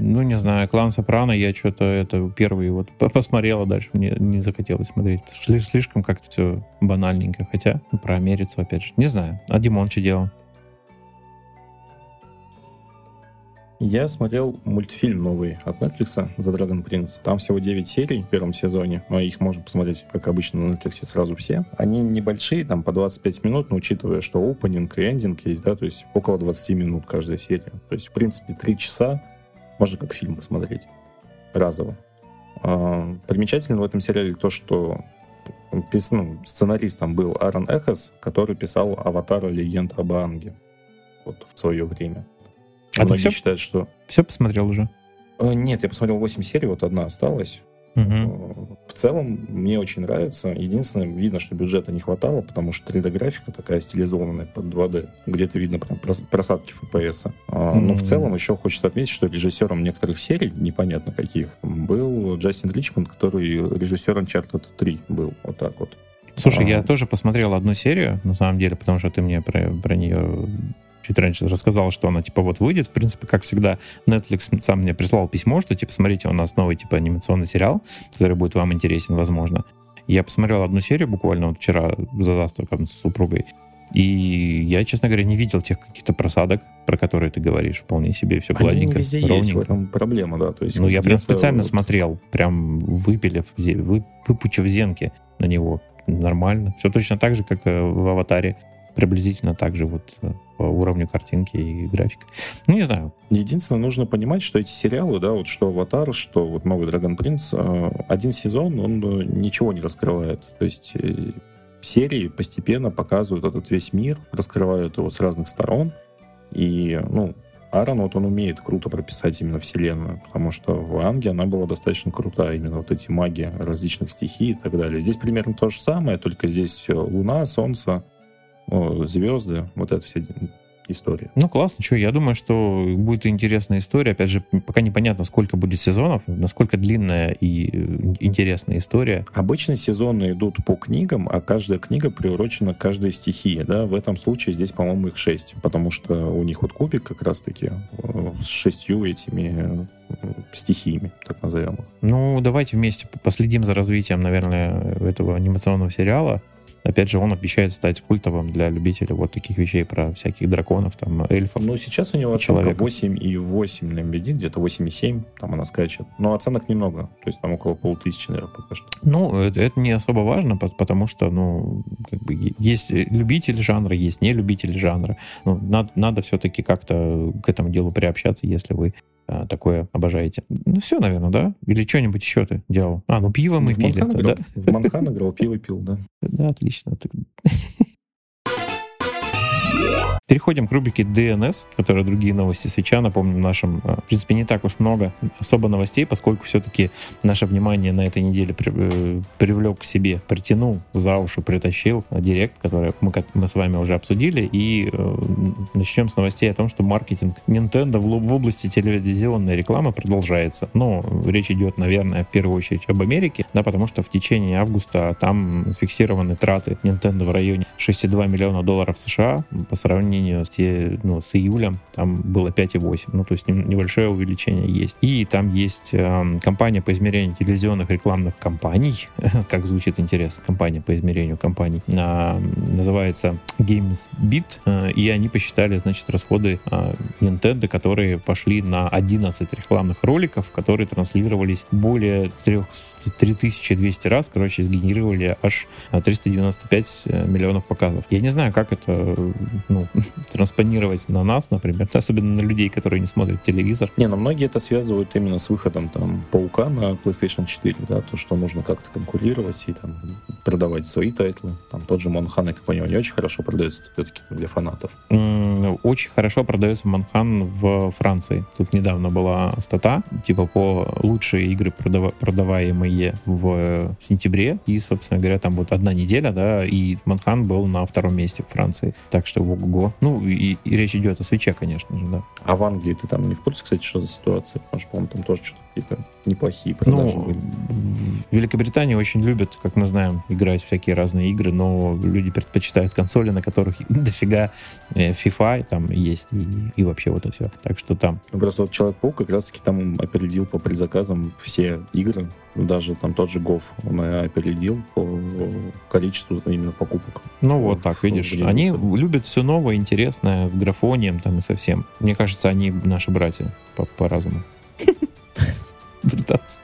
ну, не знаю, клан Сопрано, я что-то это первый вот посмотрел, а дальше мне не захотелось смотреть. Слишком как-то все банальненько. Хотя ну, про Америцу, опять же, не знаю. А Димон что делал? Я смотрел мультфильм новый от Netflix за Dragon Prince. Там всего 9 серий в первом сезоне, но их можно посмотреть, как обычно, на Netflix сразу все. Они небольшие, там по 25 минут, но учитывая, что опенинг и эндинг есть, да, то есть около 20 минут каждая серия. То есть, в принципе, 3 часа можно как фильм посмотреть разово. А, примечательно в этом сериале то, что ну, сценаристом был Аарон Эхос, который писал «Аватара. Легенда об Аанге» вот в свое время. А Многие ты все, считают, что... Все посмотрел уже? Э, нет, я посмотрел 8 серий, вот одна осталась. Угу. В целом, мне очень нравится. Единственное, видно, что бюджета не хватало, потому что 3D-графика такая стилизованная под 2D. Где-то видно прям просадки FPS. Mm-hmm. Но в целом еще хочется отметить, что режиссером некоторых серий, непонятно каких, был Джастин Ричмонд, который режиссер Uncharted 3 был. Вот так вот. Слушай, а... я тоже посмотрел одну серию, на самом деле, потому что ты мне про, про нее чуть раньше рассказал, что она, типа, вот выйдет. В принципе, как всегда, Netflix сам мне прислал письмо, что, типа, смотрите, у нас новый, типа, анимационный сериал, который будет вам интересен, возможно. Я посмотрел одну серию буквально вот вчера за завтраком с супругой. И я, честно говоря, не видел тех каких-то просадок, про которые ты говоришь. Вполне себе все гладенько, Они везде ровненько. есть в этом проблема, да. То есть ну, я прям специально вот... смотрел, прям выпилив, выпучив зенки на него. Нормально. Все точно так же, как э, в «Аватаре» приблизительно так же вот э, по уровню картинки и графики. Ну, не знаю. Единственное, нужно понимать, что эти сериалы, да, вот что «Аватар», что вот новый «Драгон Принц», э, один сезон, он э, ничего не раскрывает. То есть серии постепенно показывают этот весь мир, раскрывают его с разных сторон. И, ну, Аарон, вот он умеет круто прописать именно вселенную, потому что в Анге она была достаточно крутая, именно вот эти маги различных стихий и так далее. Здесь примерно то же самое, только здесь Луна, Солнце, звезды, вот это все история. Ну, классно, что, я думаю, что будет интересная история. Опять же, пока непонятно, сколько будет сезонов, насколько длинная и э, интересная история. Обычно сезоны идут по книгам, а каждая книга приурочена к каждой стихии, да, в этом случае здесь, по-моему, их шесть, потому что у них вот кубик как раз-таки э, с шестью этими э, стихиями, так назовем их. Ну, давайте вместе последим за развитием, наверное, этого анимационного сериала. Опять же, он обещает стать культовым для любителей вот таких вещей про всяких драконов, там, эльфов. Ну, сейчас у него оценка 8,8 на MBD, где-то 8,7, там она скачет. Но оценок немного, то есть там около полутысячи, наверное, пока что. Ну, это, это не особо важно, потому что, ну, как бы есть любители жанра, есть не любители жанра. Ну, надо, надо все-таки как-то к этому делу приобщаться, если вы а, такое обожаете. Ну, все, наверное, да? Или что-нибудь еще ты делал? А, ну пиво мы в пили. Манхан играл, да? В Манхан играл, пиво пил, да. Да, отлично. Переходим к рубрике DNS, которая другие новости свеча. Напомним, нашим, э, в принципе, не так уж много особо новостей, поскольку все-таки наше внимание на этой неделе э, привлек к себе, притянул за уши, притащил директ, который мы, мы с вами уже обсудили. И э, начнем с новостей о том, что маркетинг Nintendo в, в области телевизионной рекламы продолжается. Но речь идет, наверное, в первую очередь об Америке, да, потому что в течение августа там фиксированы траты Nintendo в районе 6,2 миллиона долларов США по сравнению сравнению с, ну, с июлем там было 5,8. Ну, то есть небольшое увеличение есть. И там есть э, компания по измерению телевизионных рекламных кампаний. как звучит интересно, компания по измерению кампаний. Э, называется GamesBeat. Э, и они посчитали, значит, расходы э, Nintendo, которые пошли на 11 рекламных роликов, которые транслировались более 3, 3200 раз. Короче, сгенерировали аж 395 э, миллионов показов. Я не знаю, как это ну, транспонировать на нас, например, особенно на людей, которые не смотрят телевизор. Не, но многие это связывают именно с выходом там Паука на PlayStation 4, да, то, что нужно как-то конкурировать и там продавать свои тайтлы. Там тот же Monhun, я понимаю, не очень хорошо продается все-таки для фанатов. Очень хорошо продается Monhun в Франции. Тут недавно была стата, типа по лучшие игры продав... продаваемые в сентябре, и, собственно говоря, там вот одна неделя, да, и Monhun был на втором месте в Франции. Так что ого, ну, и, и речь идет о Switch'е, конечно же, да. А в Англии ты там не в курсе, кстати, что за ситуация? Потому что, по-моему, там тоже что-то какие-то неплохие продажи ну, были. В Великобритании очень любят, как мы знаем, играть всякие разные игры, но люди предпочитают консоли, на на которых дофига э, FIFA там есть и, и вообще вот это все. Так что там. Ну, просто вот Человек-паук как раз-таки там опередил по предзаказам все игры, даже там тот же Гов он опередил по количеству именно покупок. Ну вот так, видишь, они любят все новое, интересное, с графонием там и совсем. Мне кажется, они наши братья по, по разуму. Британцы.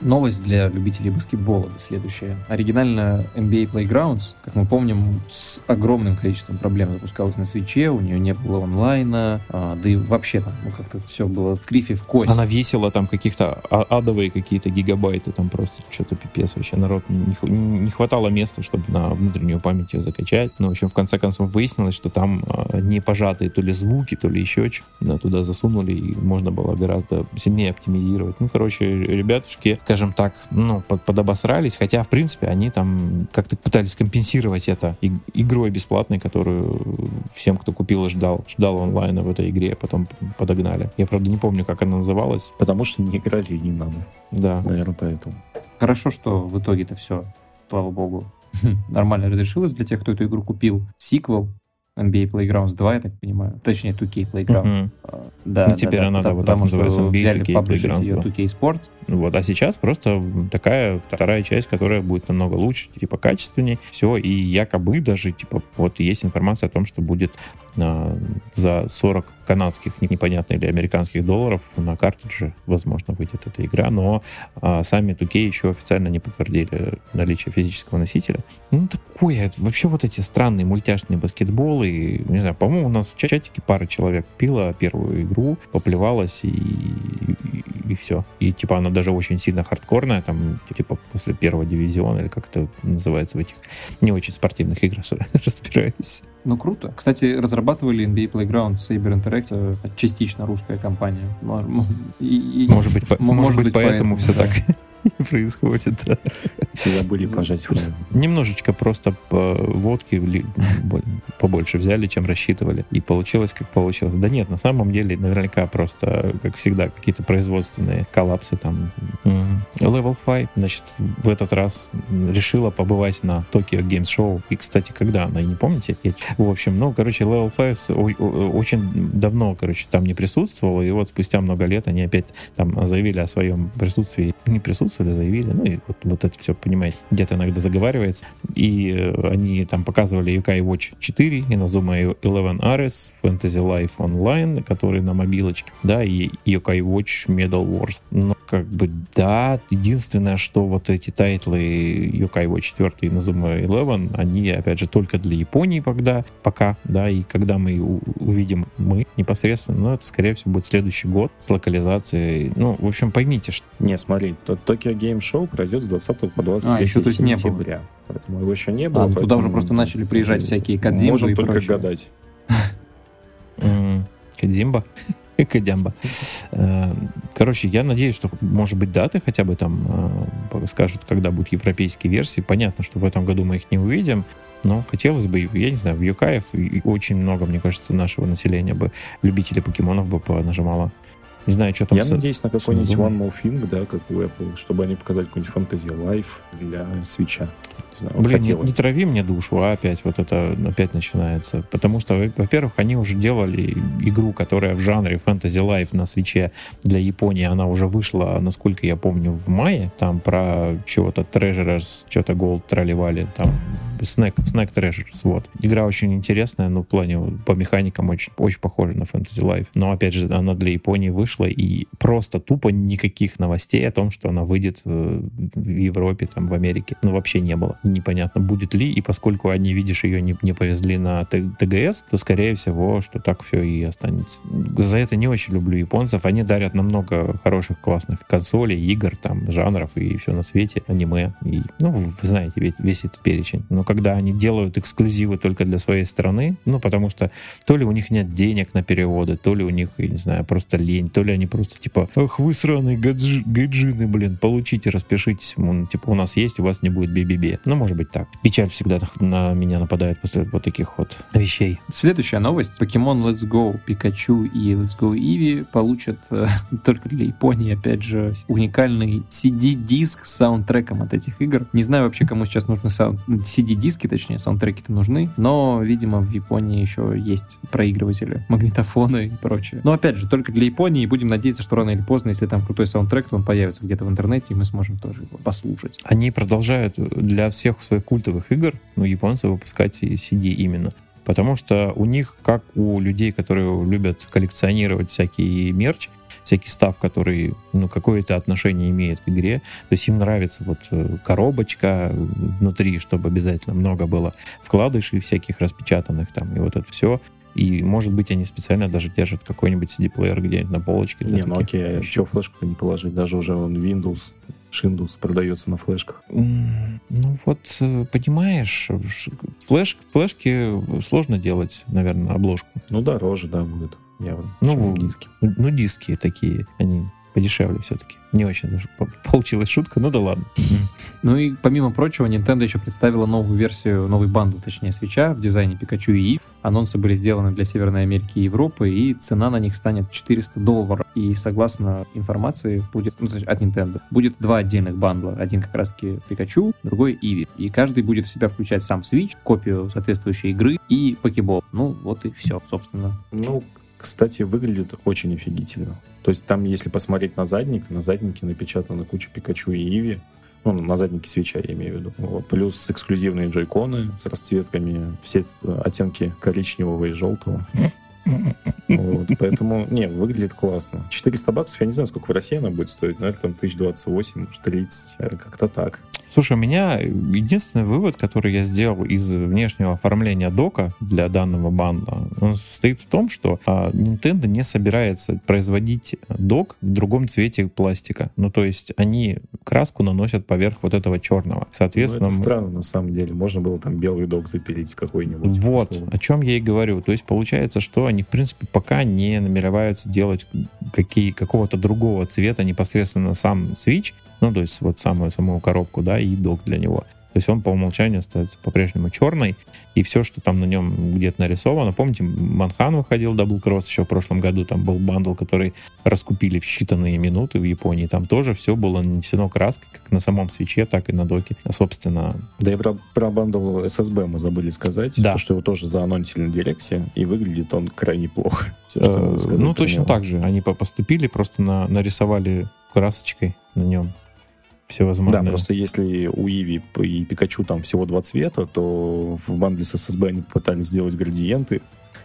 Новость для любителей баскетбола следующая. Оригинальная NBA Playgrounds, как мы помним, с огромным количеством проблем запускалась на свече, у нее не было онлайна, а, да и вообще там ну, как-то все было в крифе, в кость. Она весила там каких-то а, адовые какие-то гигабайты, там просто что-то пипец вообще. Народ не, не хватало места, чтобы на внутреннюю память ее закачать. Но, ну, в общем, в конце концов выяснилось, что там а, не пожатые то ли звуки, то ли еще что-то туда засунули, и можно было гораздо сильнее оптимизировать. Ну, короче, ребятушки, скажем так, ну, под, подобосрались, хотя, в принципе, они там как-то пытались компенсировать это игрой бесплатной, которую всем, кто купил и ждал, ждал онлайна в этой игре, потом подогнали. Я, правда, не помню, как она называлась. Потому что не играли и не надо. Да. Наверное, поэтому. Хорошо, что в итоге-то все, слава богу, нормально разрешилось для тех, кто эту игру купил. Сиквел NBA Playgrounds 2, я так понимаю. Точнее, 2K Playground. Угу. Да, ну, теперь да, она, да, вот так называется, NBA взяли 2K Playgrounds ее 2K Sports. Вот, а сейчас просто такая вторая часть, которая будет намного лучше, типа, качественнее, все, и якобы даже, типа, вот есть информация о том, что будет а, за 40 канадских, непонятно, или американских долларов на картридже, возможно, выйдет эта игра, но а, сами 2K еще официально не подтвердили наличие физического носителя. Ну, такое, вообще вот эти странные мультяшные баскетболы, не знаю, по-моему, у нас в чатике пара человек пила первую игру, поплевалась и, и, и все. И, типа, она даже очень сильно хардкорная, там, типа, после первого дивизиона, или как это называется в этих не очень спортивных играх, разбираюсь. Ну, круто. Кстати, разрабатывали NBA Playground Saber Interactive, частично русская компания. И, и, может быть, по, может, может быть, поэтому, поэтому все да. так происходит. Да. Забыли пожать Немножечко просто по водки побольше взяли, чем рассчитывали. И получилось, как получилось. Да нет, на самом деле, наверняка просто, как всегда, какие-то производственные коллапсы там. Level 5, значит, в этот раз решила побывать на Tokyo Games Show. И, кстати, когда она, не помните? В общем, ну, короче, Level 5 очень давно, короче, там не присутствовала. И вот спустя много лет они опять там заявили о своем присутствии. Не присутствовали, заявили. Ну, и вот, вот это все понимаете, где-то иногда заговаривается. И э, они там показывали Yokai Watch 4, Inazuma 11 Ares, Fantasy Life Online, который на мобилочке, да, и Yokai Watch Medal Wars. Но как бы да, единственное, что вот эти тайтлы Yokai Watch 4 и Inazuma 11, они, опять же, только для Японии пока, пока, да, и когда мы увидим мы непосредственно, ну, это, скорее всего, будет следующий год с локализацией. Ну, в общем, поймите, что... Не, смотри, Tokyo Game Show пройдет с 20 по 23 а, еще, то есть сентября. Не было. Поэтому его еще не было. А, туда уже просто начали приезжать всякие Кадзимбы Можем и только прочее. гадать. Кадзимба? Кадямба. Э, короче, я надеюсь, что, может быть, даты хотя бы там э, скажут, когда будут европейские версии. Понятно, что в этом году мы их не увидим, но хотелось бы, я не знаю, в Юкаев очень много, мне кажется, нашего населения бы, любителей покемонов бы понажимало. Не знаю, что там... Я с... надеюсь на какой-нибудь One More Thing, да, как у Apple, чтобы они показали какой-нибудь Fantasy Life для свеча. знаю, Блин, не, не трави мне душу, а опять вот это опять начинается. Потому что, во-первых, они уже делали игру, которая в жанре Fantasy Life на свече для Японии. Она уже вышла, насколько я помню, в мае. Там про чего-то Treasures, что-то Gold тролливали. Там Snack, Snack Treasures, вот. Игра очень интересная, но в плане по механикам очень, очень похожа на Fantasy Life. Но, опять же, она для Японии вышла, и просто тупо никаких новостей о том, что она выйдет в Европе, там, в Америке, ну, вообще не было. Непонятно, будет ли, и поскольку они, видишь, ее не, не повезли на ТГС, то, скорее всего, что так все и останется. За это не очень люблю японцев. Они дарят намного хороших, классных консолей, игр, там, жанров и все на свете, аниме. И, ну, вы знаете весь, весь этот перечень. Но когда они делают эксклюзивы только для своей страны, ну, потому что то ли у них нет денег на переводы, то ли у них, я не знаю, просто лень, ли они просто типа, ах вы сраные гаджи, гаджины, блин, получите, распишитесь, ну, типа у нас есть, у вас не будет би-би-би. Ну, может быть так. Печаль всегда на меня нападает после вот таких вот вещей. Следующая новость. Pokemon Let's Go Pikachu и Let's Go Eevee получат э, только для Японии, опять же, уникальный CD-диск с саундтреком от этих игр. Не знаю вообще, кому сейчас нужны саунд... CD-диски, точнее, саундтреки-то нужны, но, видимо, в Японии еще есть проигрыватели, магнитофоны и прочее. Но, опять же, только для Японии, будем надеяться, что рано или поздно, если там крутой саундтрек, то он появится где-то в интернете, и мы сможем тоже его послушать. Они продолжают для всех своих культовых игр, ну, японцы выпускать CD именно. Потому что у них, как у людей, которые любят коллекционировать всякий мерч, всякий став, который ну, какое-то отношение имеет к игре. То есть им нравится вот э, коробочка внутри, чтобы обязательно много было вкладышей всяких распечатанных там, и вот это все. И, может быть, они специально даже держат какой-нибудь CD-плеер где-нибудь на полочке. Не, ну окей, а что флешку-то не положить? Даже уже он Windows, Windows продается на флешках. Ну вот, э, понимаешь, флеш, флешки сложно делать, наверное, обложку. Ну, дороже, да, будет явно. Ну, диски. Ну, диски такие, они подешевле все-таки. Не очень получилась шутка, ну да ладно. Ну и помимо прочего, Nintendo еще представила новую версию, новый бандл, точнее, Switch'а в дизайне Пикачу и Иви. Анонсы были сделаны для Северной Америки и Европы, и цена на них станет 400 долларов. И согласно информации будет, ну, от Nintendo, будет два отдельных бандла. Один как раз-таки Пикачу, другой Иви. И каждый будет в себя включать сам Switch, копию соответствующей игры и покебол. Ну, вот и все, собственно. Ну, кстати, выглядит очень офигительно. То есть там, если посмотреть на задник, на заднике напечатана куча Пикачу и Иви. Ну, на заднике свеча, я имею в виду. Вот. Плюс эксклюзивные джойконы с расцветками, все оттенки коричневого и желтого. Вот, поэтому, не, выглядит классно. 400 баксов, я не знаю, сколько в России она будет стоить, но это там 1028, может, 30, э, как-то так. Слушай, у меня единственный вывод, который я сделал из внешнего оформления дока для данного банда, он состоит в том, что а, Nintendo не собирается производить док в другом цвете пластика. Ну, то есть они краску наносят поверх вот этого черного. Соответственно... Ну, это странно, на самом деле. Можно было там белый док запилить какой-нибудь. Вот, условно. о чем я и говорю. То есть получается, что они, в принципе, пока не намереваются делать какие, какого-то другого цвета непосредственно сам Switch, ну, то есть вот самую, саму коробку, да, и док для него. То есть он по умолчанию остается по-прежнему черный, и все, что там на нем где-то нарисовано. Помните, Monhun выходил Double Cross еще в прошлом году, там был бандл, который раскупили в считанные минуты в Японии. Там тоже все было нанесено краской, как на самом Switch'е, так и на доке. Собственно... Да и про, про бандл SSB мы забыли сказать, да. что его тоже заанонсили на Директе, и выглядит он крайне плохо. Все, э, ну, точно так же. Они поступили, просто на, нарисовали красочкой на нем все возможное. Да, просто если у Иви и Пикачу там всего два цвета, то в бандле с SSB они попытались сделать градиенты.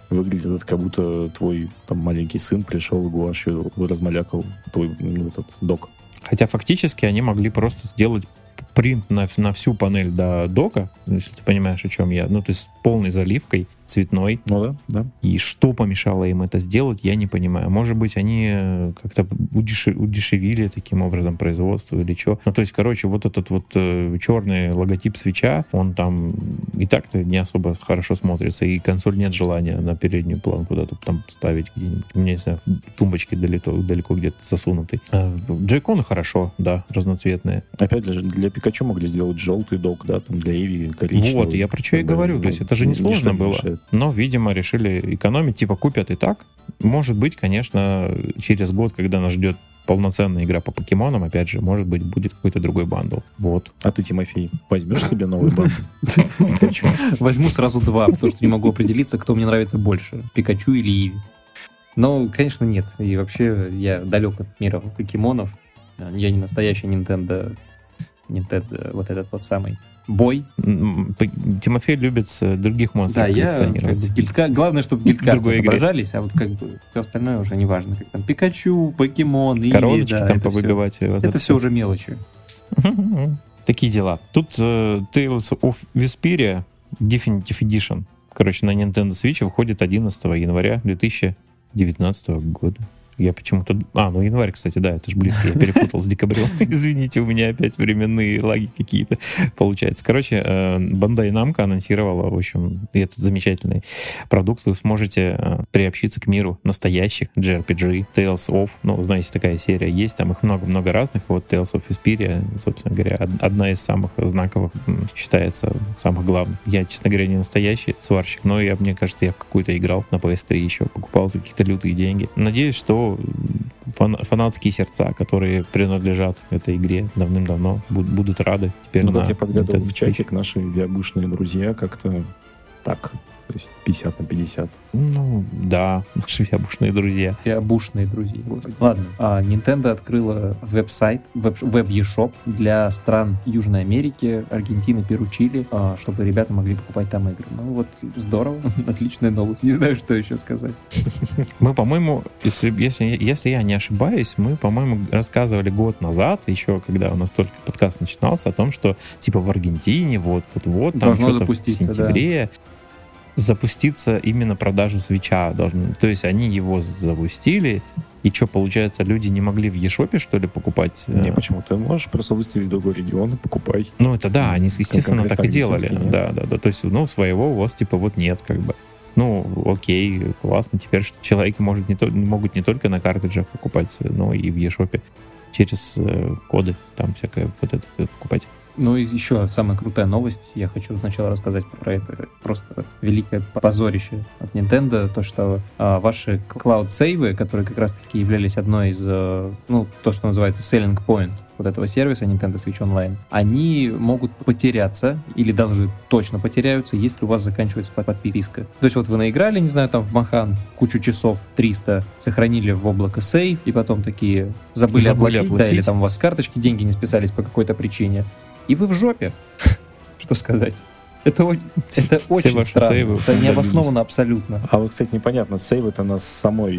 Выглядит это как будто твой там маленький сын пришел и гуашью размалякал твой ну, этот док. Хотя фактически они могли просто сделать принт на, на всю панель до дока, если ты понимаешь, о чем я. Ну, то есть полной заливкой, цветной. Ну да, да. И что помешало им это сделать, я не понимаю. Может быть, они э, как-то удешевили таким образом производство или что. Ну, то есть, короче, вот этот вот э, черный логотип свеча, он там и так-то не особо хорошо смотрится, и консоль нет желания на переднюю план куда-то там ставить где-нибудь. У меня, не знаю, тумбочки далеко, далеко где-то засунуты. А, джейконы хорошо, да, разноцветные. Опять же, для Пикачу могли сделать желтый док, да, там для Иви коричневый. Вот, я про что и говорю. То есть это же не сложно было. Но, видимо, решили экономить, типа купят и так. Может быть, конечно, через год, когда нас ждет полноценная игра по покемонам, опять же, может быть, будет какой-то другой бандл. Вот. А ты, Тимофей, возьмешь себе новый бандл? Возьму сразу два, потому что не могу определиться, кто мне нравится больше, Пикачу или Иви. Но, конечно, нет. И вообще я далек от мира покемонов. Я не настоящий Nintendo, Nintendo вот этот вот самый boy. Тимофей любит других монстров Да, я гильдка, главное, чтобы в гильдках отображались, а вот как бы все остальное уже не важно. Как там Пикачу, покемон, Короночки да, там повыбивать. Все, вот это, все уже мелочи. Такие дела. Тут uh, Tales of Vesperia Definitive Edition, короче, на Nintendo Switch выходит 11 января 2019 года. Я почему-то... А, ну январь, кстати, да, это же близко, я перепутал с декабрем. Извините, у меня опять временные лаги какие-то получается. Короче, Bandai Namco анонсировала, в общем, этот замечательный продукт. Вы сможете э, приобщиться к миру настоящих JRPG, Tales of, ну, знаете, такая серия есть, там их много-много разных. Вот Tales of Vesperia, собственно говоря, одна из самых знаковых, считается самых главных. Я, честно говоря, не настоящий сварщик, но я, мне кажется, я в какую-то играл на PS3 еще, покупал за какие-то лютые деньги. Надеюсь, что фан фанатские сердца, которые принадлежат этой игре давным-давно, будут рады. Теперь ну, на как я подглядывал в чатик, наши виабушные друзья как-то так то есть 50 на 50. Ну, да, наши вебушные друзья. Вебушные друзья. Ладно, а Nintendo открыла веб-сайт, веб-eShop для стран Южной Америки, Аргентины, Перу, Чили, а, чтобы ребята могли покупать там игры. Ну вот, здорово, отличная новость. Не знаю, что еще сказать. Мы, по-моему, если, если, если я не ошибаюсь, мы, по-моему, рассказывали год назад, еще когда у нас только подкаст начинался, о том, что типа в Аргентине вот-вот-вот там что-то в сентябре да запуститься именно продажа свеча должны. То есть они его запустили, и что, получается, люди не могли в Ешопе, что ли, покупать? Не, почему? Ты можешь просто выставить другой регион и покупай. Ну, это да, они, естественно, так и делали. Да, да, да. То есть, ну, своего у вас, типа, вот нет, как бы. Ну, окей, классно. Теперь что человеки может не то, могут не только на картриджах покупать, но и в Ешопе через э, коды там всякое вот это покупать. Ну и еще самая крутая новость. Я хочу сначала рассказать про это. Просто великое позорище от Nintendo. То, что а, ваши cloud-сейвы, которые как раз-таки являлись одной из, а, ну, то, что называется selling point вот этого сервиса Nintendo Switch Online, они могут потеряться или даже точно потеряются, если у вас заканчивается подписка. То есть вот вы наиграли, не знаю, там в Махан кучу часов, 300, сохранили в облако сейв, и потом такие забыли, забыли оплатить, оплатить, да, или там у вас с карточки деньги не списались по какой-то причине и вы в жопе. Что сказать? Это, это очень странно. Сейвы это не обосновано абсолютно. А вот, кстати, непонятно, сейвы-то на самой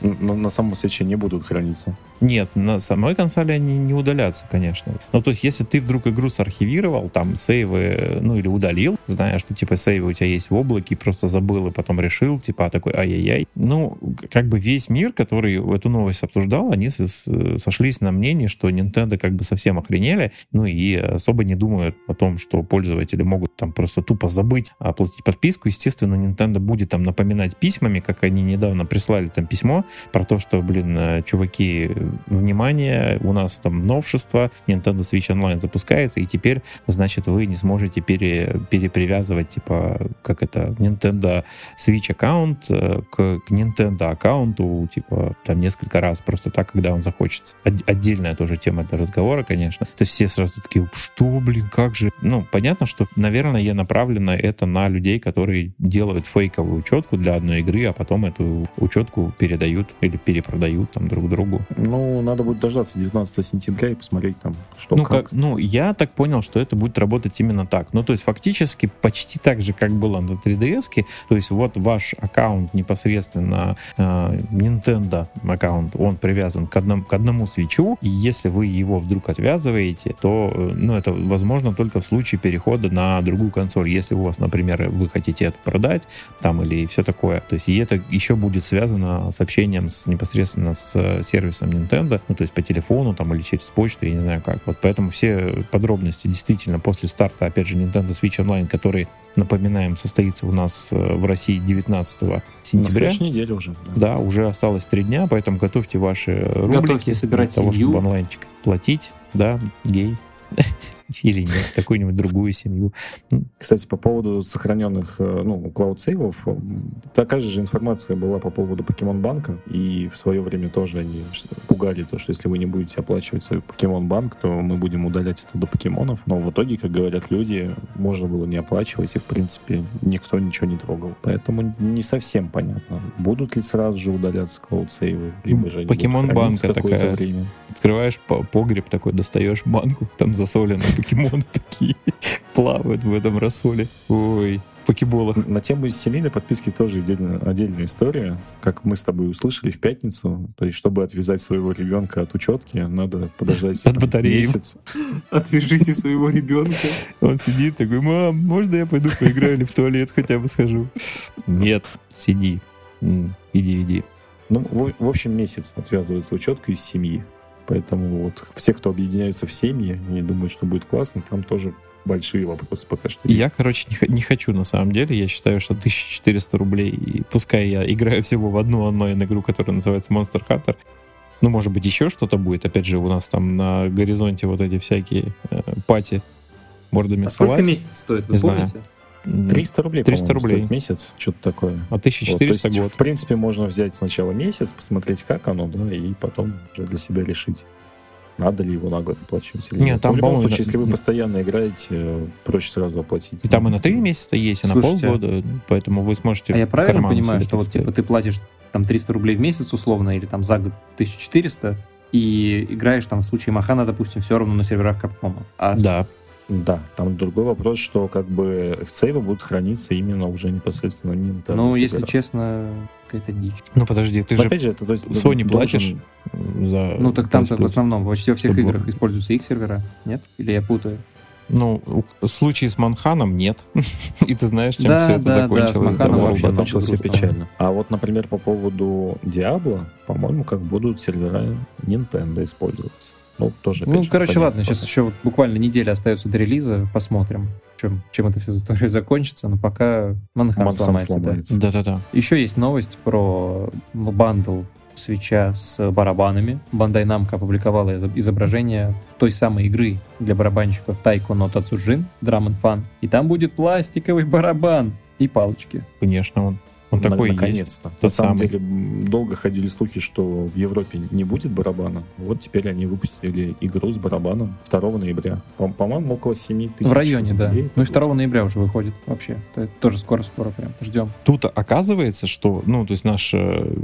на, на самом свече не будут храниться. Нет, на самой консоли они не удалятся, конечно. Ну, то есть, если ты вдруг игру сархивировал, там, сейвы, ну, или удалил, зная, что, типа, сейвы у тебя есть в облаке, и просто забыл, и потом решил, типа, а такой, ай-яй-яй. Ну, как бы весь мир, который эту новость обсуждал, они сошлись на мнении, что Nintendo как бы совсем охренели, ну, и особо не думают о том, что пользователи могут там просто тупо забыть оплатить подписку. Естественно, Nintendo будет там напоминать письмами, как они недавно прислали там письмо про то, что, блин, э, чуваки, внимание, у нас там новшество, Nintendo Switch Online запускается, и теперь, значит, вы не сможете пере, перепривязывать, типа, как это, Nintendo Switch аккаунт э, к, к Nintendo аккаунту, типа, там несколько раз, просто так, когда он захочется. Отдельная тоже тема для разговора, конечно. То все сразу такие, что, блин, как же? Ну, понятно, что, наверное, я направлена это на людей, которые делают фейковую учетку для одной игры, а потом эту учетку передают или перепродают там друг другу. Ну, надо будет дождаться 19 сентября и посмотреть там, что ну, как. как. Ну, я так понял, что это будет работать именно так. Ну, то есть фактически почти так же, как было на 3DS. То есть вот ваш аккаунт непосредственно э, Nintendo аккаунт, он привязан к одному, к одному свечу. И если вы его вдруг отвязываете, то, э, ну, это возможно только в случае перехода на другую консоль. Если у вас, например, вы хотите это продать, там, или все такое. То есть и это еще будет связано с общением с, непосредственно с э, сервисом Nintendo, ну, то есть по телефону там или через почту, я не знаю как. Вот поэтому все подробности действительно после старта, опять же, Nintendo Switch Online, который, напоминаем, состоится у нас э, в России 19 сентября. На неделе уже. Да. да, уже осталось три дня, поэтому готовьте ваши рубрики готовьте собирать для того, чтобы онлайнчик платить. Да, гей. или нет, какую-нибудь другую семью. Кстати, по поводу сохраненных э, ну, клауд-сейвов, такая же информация была по поводу Покемон Банка, и в свое время тоже они пугали то, что если вы не будете оплачивать свой Покемон Банк, то мы будем удалять оттуда покемонов. Но в итоге, как говорят люди, можно было не оплачивать, и, в принципе, никто ничего не трогал. Поэтому не совсем понятно, будут ли сразу же удаляться клауд-сейвы, либо же Покемон Банка такая. Время. Открываешь погреб такой, достаешь банку, там засоленный покемоны такие плавают в этом рассоле. Ой, покеболах. На тему семейной подписки тоже отдельная, отдельная история. Как мы с тобой услышали в пятницу, то есть, чтобы отвязать своего ребенка от учетки, надо подождать от батареи. месяц. Отвяжите своего ребенка. Он сидит такой, мам, можно я пойду поиграю или в туалет хотя бы схожу? Нет, сиди. Иди, иди. Ну, в, в общем, месяц отвязывается учетка из семьи. Поэтому вот все, кто объединяются в семьи и думают, что будет классно, там тоже большие вопросы пока что. Я, короче, не, не хочу на самом деле. Я считаю, что 1400 рублей, и пускай я играю всего в одну онлайн-игру, которая называется Monster Hunter, ну, может быть, еще что-то будет. Опять же, у нас там на горизонте вот эти всякие э, пати мордами а сколько месяц стоит, вы Не помните? знаю. 300 рублей, 300 по-моему, рублей. стоит месяц, что-то такое. А Вот, то 1400 есть, год. в принципе, можно взять сначала месяц, посмотреть, как оно, да, и потом уже для себя решить, надо ли его на год оплачивать или Нет, нет. там, в любом случае, на- если вы постоянно играете, проще сразу оплатить. И там и на 3 месяца есть, и на Слушайте, полгода, поэтому вы сможете... А я правильно понимаю, себе, что вот типа ты платишь там 300 рублей в месяц условно, или там за год 1400, и играешь там в случае Махана, допустим, все равно на серверах Капкома. А Да, Да, там другой вопрос, что как бы сейвы будут храниться именно уже непосредственно на Nintendo ну, если честно, какая-то дичь. ну подожди, ты Но же опять же, это то есть, Sony должен- платишь за... Ну, так там-то в основном почти во всех Чтобы- играх используются их сервера, нет? Или я путаю? Ну, в случае с Манханом нет. И ты знаешь, чем Да, все это да, да, закончилось. с Манханом Давай, вообще закончилось все печально. А вот, например, по поводу Diablo, по-моему, как будут сервера Nintendo использоваться. Ну, тоже, Ну, короче, понятно ладно, сейчас еще вот буквально неделя остается до релиза, посмотрим, чем, чем это все история закончится, но пока Манхан Манхан сломается. да. сломается. Да-да-да. Еще есть новость про бандл свеча с барабанами. Бандай Namco опубликовала изоб- изображение той самой игры для барабанщиков Taiko no Tatsujin, Drum and Fun. И там будет пластиковый барабан и палочки. Конечно, он, он На- такой и есть. Наконец-то. На Тот самом самый. деле, долго ходили слухи, что в Европе не будет барабана. Вот теперь они выпустили игру с барабаном 2 ноября. По- По-моему, около 7 тысяч. В районе, да. рублей. Ну и 2 ноября уже выходит вообще. Это тоже скоро-скоро прям. Ждем. Тут оказывается, что, ну, то есть наш э,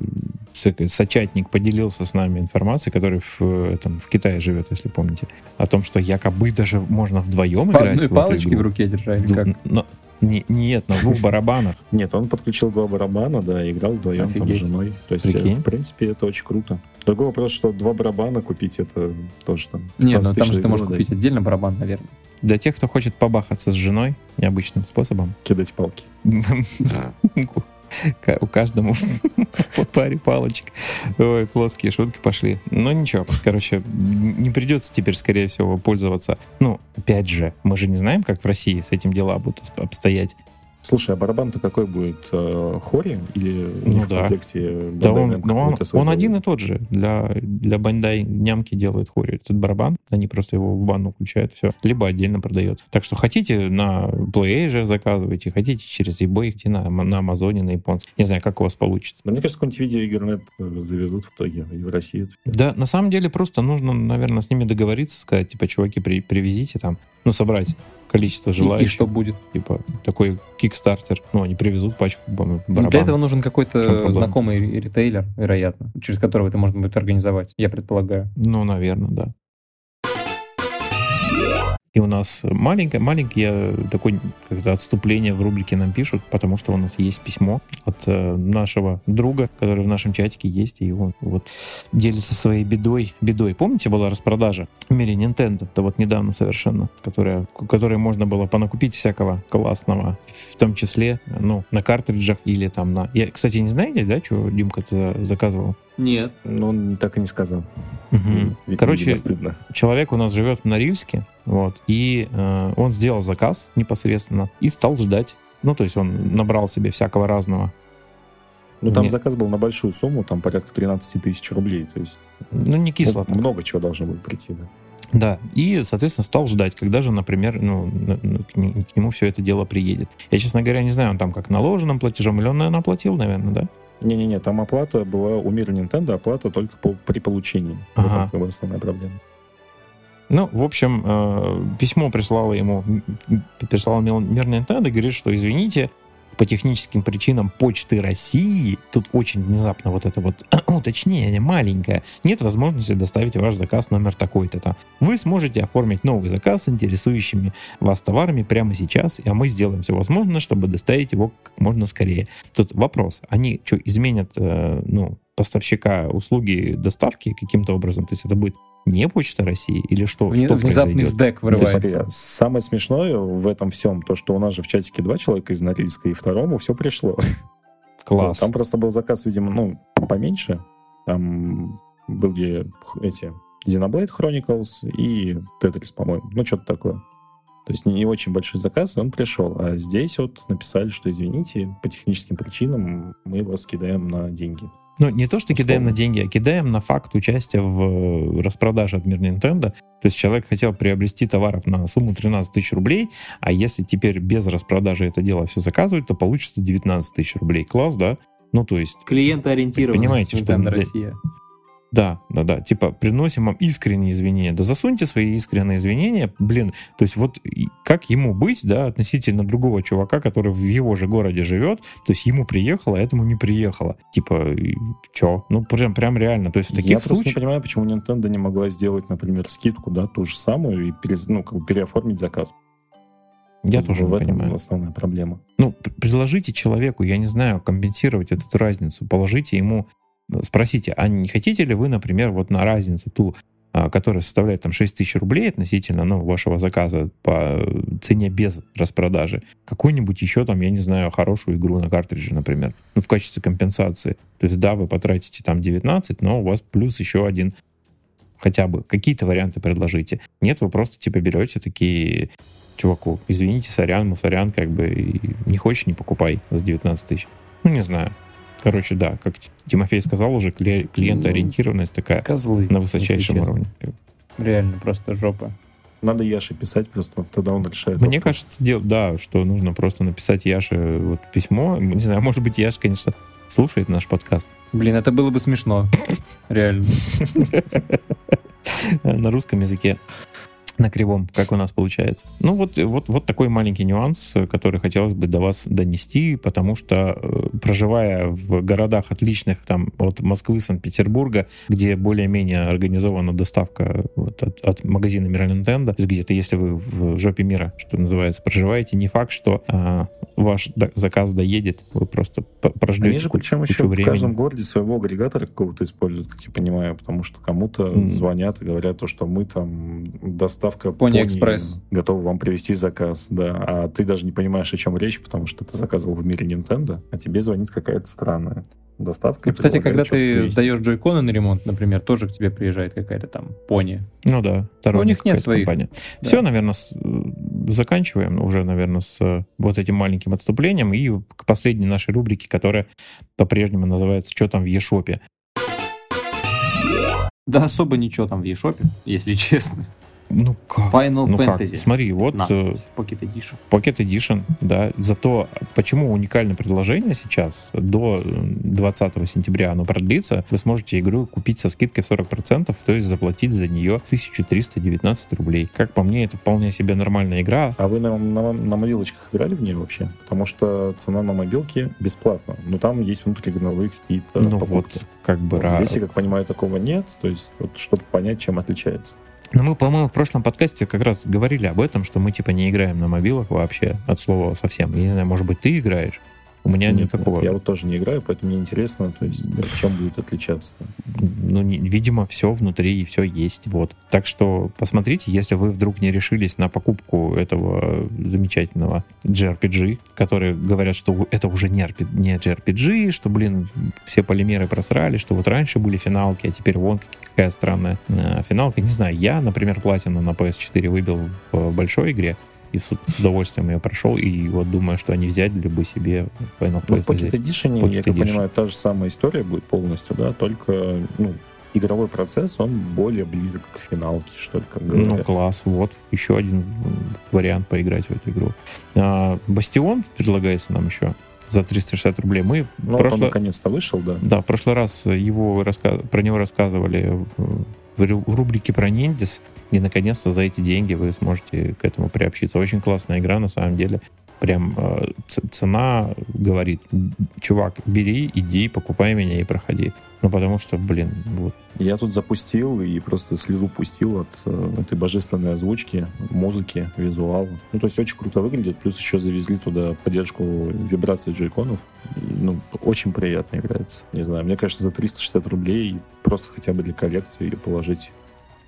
сочатник поделился с нами информацией, который в, э, этом, в Китае живет, если помните, о том, что якобы даже можно вдвоем По играть одной в палочке игру. в руке держали, Ду- как? но- не- нет, на двух барабанах. Нет, он подключил два барабана, да, играл вдвоем там с Офигеть. женой. То есть, Прикинь. в принципе, это очень круто. Другой вопрос, что два барабана купить, это тоже там... Не, ну 15 там же ты можешь игру купить отдельно барабан, наверное. Для тех, кто хочет побахаться с женой необычным способом, дать, Кидать палки. У каждому по паре палочек. Ой, плоские шутки пошли. Но ничего, короче, не придется теперь, скорее всего, пользоваться. Ну, опять же, мы же не знаем, как в России с этим дела будут обстоять. Слушай, а барабан-то какой будет? Э, Хори? Или у Ну них в да. комплекте Да он, но он, какой-то свой он один и тот же. Для, для Бандай нямки делают хори этот барабан. Они просто его в банну включают, все. Либо отдельно продается. Так что хотите на PlayAsia заказывайте, хотите через eBay, идти на, на Амазоне, на японце. Не знаю, как у вас получится. Но мне кажется, какой-нибудь видеоигернет завезут в итоге и в Россию. Да, на самом деле просто нужно, наверное, с ними договориться, сказать, типа, чуваки, при, привезите там, ну, собрать количество И, и желающих. что будет? Типа, такой кикстартер. Ну, они привезут пачку ба- Ну, барабанов. Для этого нужен какой-то знакомый ритейлер, вероятно, через которого это можно будет организовать, я предполагаю. Ну, наверное, да. И у нас маленькое, маленькое такое как-то отступление в рубрике нам пишут, потому что у нас есть письмо от э, нашего друга, который в нашем чатике есть, и он вот делится своей бедой. Бедой. Помните, была распродажа в мире Nintendo, это вот недавно совершенно, которая, которой можно было понакупить всякого классного, в том числе, ну, на картриджах или там на... Я, кстати, не знаете, да, что Димка за- заказывал? Нет. Но он так и не сказал. Видимо, Короче, стыдно. человек у нас живет в Норильске, вот, и э, он сделал заказ непосредственно и стал ждать. Ну, то есть он набрал себе всякого разного. Ну, там Нет. заказ был на большую сумму, там порядка 13 тысяч рублей. То есть Ну, не кисло. ну, много чего должно будет прийти. Да. Да, и, соответственно, стал ждать, когда же, например, ну, к нему все это дело приедет. Я, честно говоря, не знаю, он там как наложенным платежом, или он, наверное, оплатил, наверное, да? Не-не-не, там оплата была у мира Nintendo, оплата только по- при получении. Ага. Вот это как бы основная проблема. Ну, в общем, э, письмо прислало ему, м, м, прислал Мил- мир Nintendo, говорит, что извините, по техническим причинам Почты России, тут очень внезапно вот это вот уточнение маленькое, нет возможности доставить ваш заказ номер такой-то там. Вы сможете оформить новый заказ с интересующими вас товарами прямо сейчас, а мы сделаем все возможное, чтобы доставить его как можно скорее. Тут вопрос, они что, изменят, э, ну, поставщика услуги доставки каким-то образом? То есть это будет не Почта России или что? Вне- что Внезапный произойдет? сдэк вырывается. самое смешное в этом всем, то, что у нас же в чатике два человека из Норильска, и второму все пришло. Класс. Там просто был заказ, видимо, ну, поменьше. Там были эти Xenoblade Chronicles и Tetris, по-моему. Ну, что-то такое. То есть не очень большой заказ, и он пришел. А здесь вот написали, что извините, по техническим причинам мы вас кидаем на деньги. Ну, не то, что кидаем на деньги, а кидаем на факт участия в распродаже от мира Nintendo. То есть человек хотел приобрести товаров на сумму 13 тысяч рублей, а если теперь без распродажи это дело все заказывать, то получится 19 тысяч рублей. Класс, да? Ну, то есть... Клиентоориентированность. Понимаете, что... Россия. Да, да, да. Типа, приносим вам искренние извинения. Да засуньте свои искренние извинения. Блин, то есть вот как ему быть, да, относительно другого чувака, который в его же городе живет, то есть ему приехало, а этому не приехало. Типа, чё? Ну, прям, прям реально. То есть в таких Я случаях... просто не понимаю, почему Nintendo не могла сделать, например, скидку, да, ту же самую и пере, ну, как бы переоформить заказ. Я тоже в этом понимаю. основная проблема. Ну, предложите человеку, я не знаю, компенсировать эту разницу. Положите ему, спросите, а не хотите ли вы, например, вот на разницу ту, а, которая составляет там 6 тысяч рублей относительно ну, вашего заказа по цене без распродажи, какую-нибудь еще там, я не знаю, хорошую игру на картридже, например, ну, в качестве компенсации. То есть, да, вы потратите там 19, но у вас плюс еще один хотя бы какие-то варианты предложите. Нет, вы просто типа берете такие чуваку, извините, сорян, мусорян, как бы, не хочешь, не покупай за 19 тысяч. Ну, не знаю. Короче, да, как Тимофей сказал уже, кли- клиентоориентированность такая Козлы. на высочайшем уровне. Реально, просто жопа. Надо Яше писать просто, тогда он решает. Мне вопрос. кажется, дел- да, что нужно просто написать Яше вот письмо. Не знаю, может быть, Яша, конечно, слушает наш подкаст Блин, это было бы смешно. Реально. на русском языке. На кривом, как у нас получается. Ну вот, вот, вот такой маленький нюанс, который хотелось бы до вас донести, потому что э, проживая в городах отличных там от Москвы, Санкт-Петербурга, где более-менее организована доставка вот, от, от магазина Мира Nintendo, то есть где-то если вы в жопе мира, что называется, проживаете, не факт, что а, ваш заказ доедет, вы просто прождете Они же причем еще в времени. каждом городе своего агрегатора какого-то используют, как я понимаю, потому что кому-то М. звонят и говорят, то, что мы там доставка Пони Экспресс. готовы вам привезти заказ, да, а ты даже не понимаешь, о чем речь, потому что ты заказывал в мире Nintendo, а тебе звонит какая-то странная доставка. Ну, и кстати, когда ты привезти. сдаешь джойконы на ремонт, например, тоже к тебе приезжает какая-то там пони. Ну да, сторонняя У них нет своих. компания. Да. Все, наверное, с- э, заканчиваем уже, наверное, с э, вот этим маленьким отступлением и к последней нашей рубрике, которая по-прежнему называется «Что там в Ешопе?». Да особо ничего там в eShop, если честно. Ну как? Final ну как? Fantasy. Смотри, вот На, э, Pocket Edition. Pocket Edition, да. Зато почему уникальное предложение сейчас, до э, 20 сентября оно продлится, вы сможете игру купить со скидкой в 40%, то есть заплатить за нее 1319 рублей. Как по мне, это вполне себе нормальная игра. А вы на, на, на мобилочках играли в нее вообще? Потому что цена на мобилке бесплатна. Но там есть внутригоновые какие-то Ну вот, покупки. Как бы Вот Здесь, я как понимаю, такого нет. То есть, вот, чтобы понять, чем отличается. Ну, мы, по-моему, в прошлом подкасте как раз говорили об этом, что мы, типа, не играем на мобилах вообще, от слова совсем. Я не знаю, может быть, ты играешь? У меня Нет, никакого... нет, я вот тоже не играю, поэтому мне интересно, то есть, чем будет отличаться. Ну, не- видимо, все внутри и все есть. Вот. Так что посмотрите, если вы вдруг не решились на покупку этого замечательного JRPG, которые говорят, что это уже не, RP не JRPG, что, блин, все полимеры просрали, что вот раньше были финалки, а теперь вон какая странная э, финалка. Не знаю, я, например, платину на PS4 выбил в большой игре, и с удовольствием ее прошел, и вот думаю, что они взяли бы себе Final Ну, в Fantasy. Pocket Edition, Pocket я как Edition. понимаю, та же самая история будет полностью, да, только, ну, игровой процесс, он более близок к финалке, что ли, как Ну, говорят. класс, вот, еще один вариант поиграть в эту игру. А, Бастион предлагается нам еще за 360 рублей. Мы Ну, прошло- он наконец-то вышел, да. да, в прошлый раз его раска- про него рассказывали в, в ру- в рубрике про ниндзис, и наконец-то за эти деньги вы сможете к этому приобщиться. Очень классная игра, на самом деле. Прям э, цена говорит, чувак, бери, иди, покупай меня и проходи. Ну, потому что, блин, вот, Я тут запустил и просто слезу пустил от э, этой божественной озвучки, музыки, визуала. Ну, то есть очень круто выглядит, плюс еще завезли туда поддержку вибраций джойконов. Ну, очень приятно играется. Не знаю, мне кажется, за 360 рублей просто хотя бы для коллекции ее положить.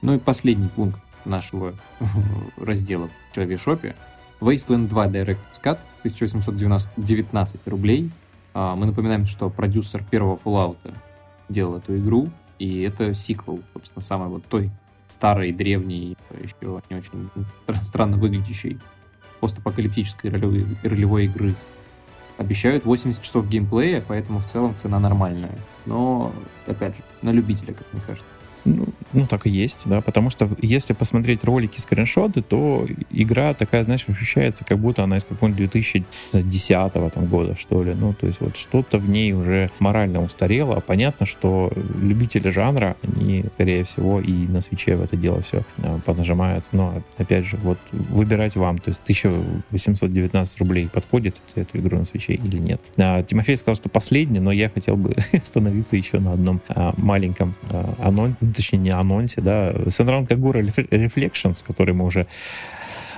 Ну и последний пункт нашего раздела в Человешопе. Wasteland 2 Direct Cut 1819 рублей. А, Мы напоминаем, что продюсер первого Fallout делал эту игру, и это сиквел, собственно, самой вот той старой, древней, еще не очень странно выглядящей постапокалиптической ролевой, ролевой игры. Обещают 80 часов геймплея, поэтому в целом цена нормальная. Но, опять же, на любителя, как мне кажется. Ну, ну, так и есть, да, потому что если посмотреть ролики, скриншоты, то игра такая, знаешь, ощущается, как будто она из какого-нибудь 2010 там, года, что ли. Ну, то есть вот что-то в ней уже морально устарело. Понятно, что любители жанра, они, скорее всего, и на свече в это дело все э, понажимают. Но, опять же, вот выбирать вам, то есть 1819 рублей подходит эту игру на свече или нет. А, Тимофей сказал, что последний, но я хотел бы остановиться еще на одном а, маленьком а, анонсе, точнее не анонсе, да, Sunrun Kagura Reflections, который мы уже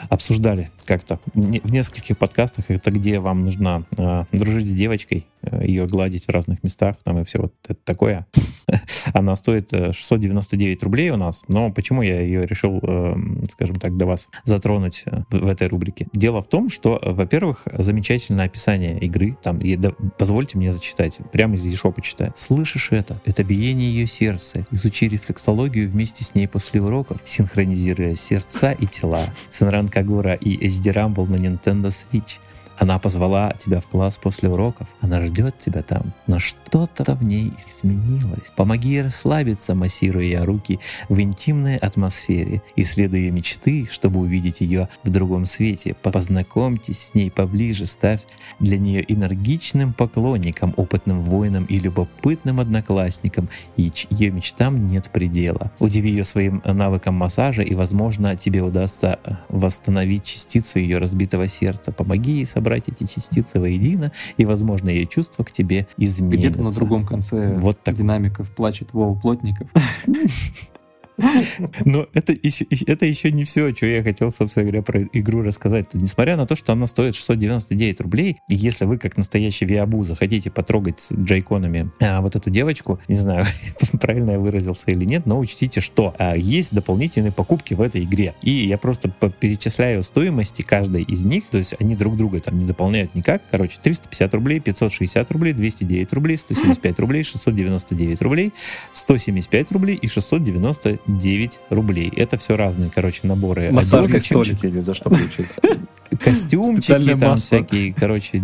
обсуждали как-то в нескольких подкастах. Это где вам нужно э, дружить с девочкой, э, ее гладить в разных местах, там и все вот это такое. Она стоит 699 э, рублей у нас, но почему я ее решил, э, скажем так, до вас затронуть э, в этой рубрике? Дело в том, что, во-первых, замечательное описание игры, там, и, да, позвольте мне зачитать, прямо из eShop читаю. Слышишь это? Это биение ее сердца. Изучи рефлексологию вместе с ней после уроков, синхронизируя сердца и тела. Сенран Кагура и HD Rumble на Nintendo Switch — она позвала тебя в класс после уроков. Она ждет тебя там. Но что-то в ней изменилось. Помоги ей расслабиться, массируя ее руки в интимной атмосфере. Исследуя ее мечты, чтобы увидеть ее в другом свете. Познакомьтесь с ней поближе. Ставь для нее энергичным поклонником, опытным воином и любопытным одноклассником. И ее мечтам нет предела. Удиви ее своим навыком массажа, и, возможно, тебе удастся восстановить частицу ее разбитого сердца. Помоги ей собрать собрать эти частицы воедино, и, возможно, ее чувство к тебе изменится. Где-то на другом конце вот так. динамиков плачет Вова Плотников. Но это еще, это еще не все, что я хотел, собственно говоря, про игру рассказать. Несмотря на то, что она стоит 699 рублей, если вы, как настоящий виабу, захотите потрогать с джайконами а, вот эту девочку, не знаю, правильно я выразился или нет, но учтите, что а, есть дополнительные покупки в этой игре. И я просто перечисляю стоимости каждой из них, то есть они друг друга там не дополняют никак. Короче, 350 рублей, 560 рублей, 209 рублей, 175 рублей, 699 рублей, 175 рублей и 690 9 рублей. Это все разные, короче, наборы. Массажные столики или за что получается? Костюмчики там всякие, короче,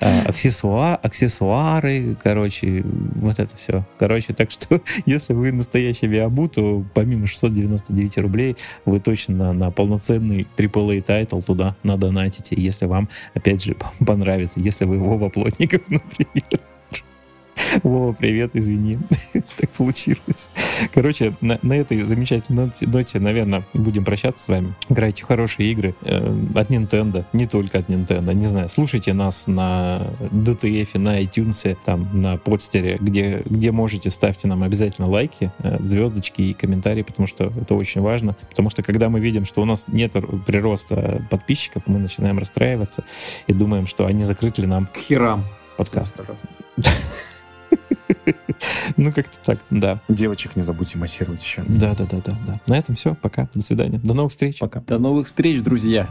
а, аксессуа, аксессуары, короче, вот это все. Короче, так что, если вы настоящий weeaboo, то помимо 699 рублей вы точно на, на полноценный AAA title туда надонатите, если вам, опять же, понравится, если вы Вова Плотников, например. Вова, привет, извини. так получилось. Короче, на, на этой замечательной ноте, ноте, наверное, будем прощаться с вами. Играйте хорошие игры э, от Nintendo, не только от Nintendo. Не знаю, слушайте нас на DTF, на iTunes, там, на подстере, где, где можете, ставьте нам обязательно лайки, э, звездочки и комментарии, потому что это очень важно. Потому что когда мы видим, что у нас нет прироста подписчиков, мы начинаем расстраиваться и думаем, что они закрыли нам... К херам. Подкаст. Ну, как-то так, да. Девочек не забудьте массировать еще. Да, да, да, да, да. На этом все. Пока. До свидания. До новых встреч. Пока. До новых встреч, друзья.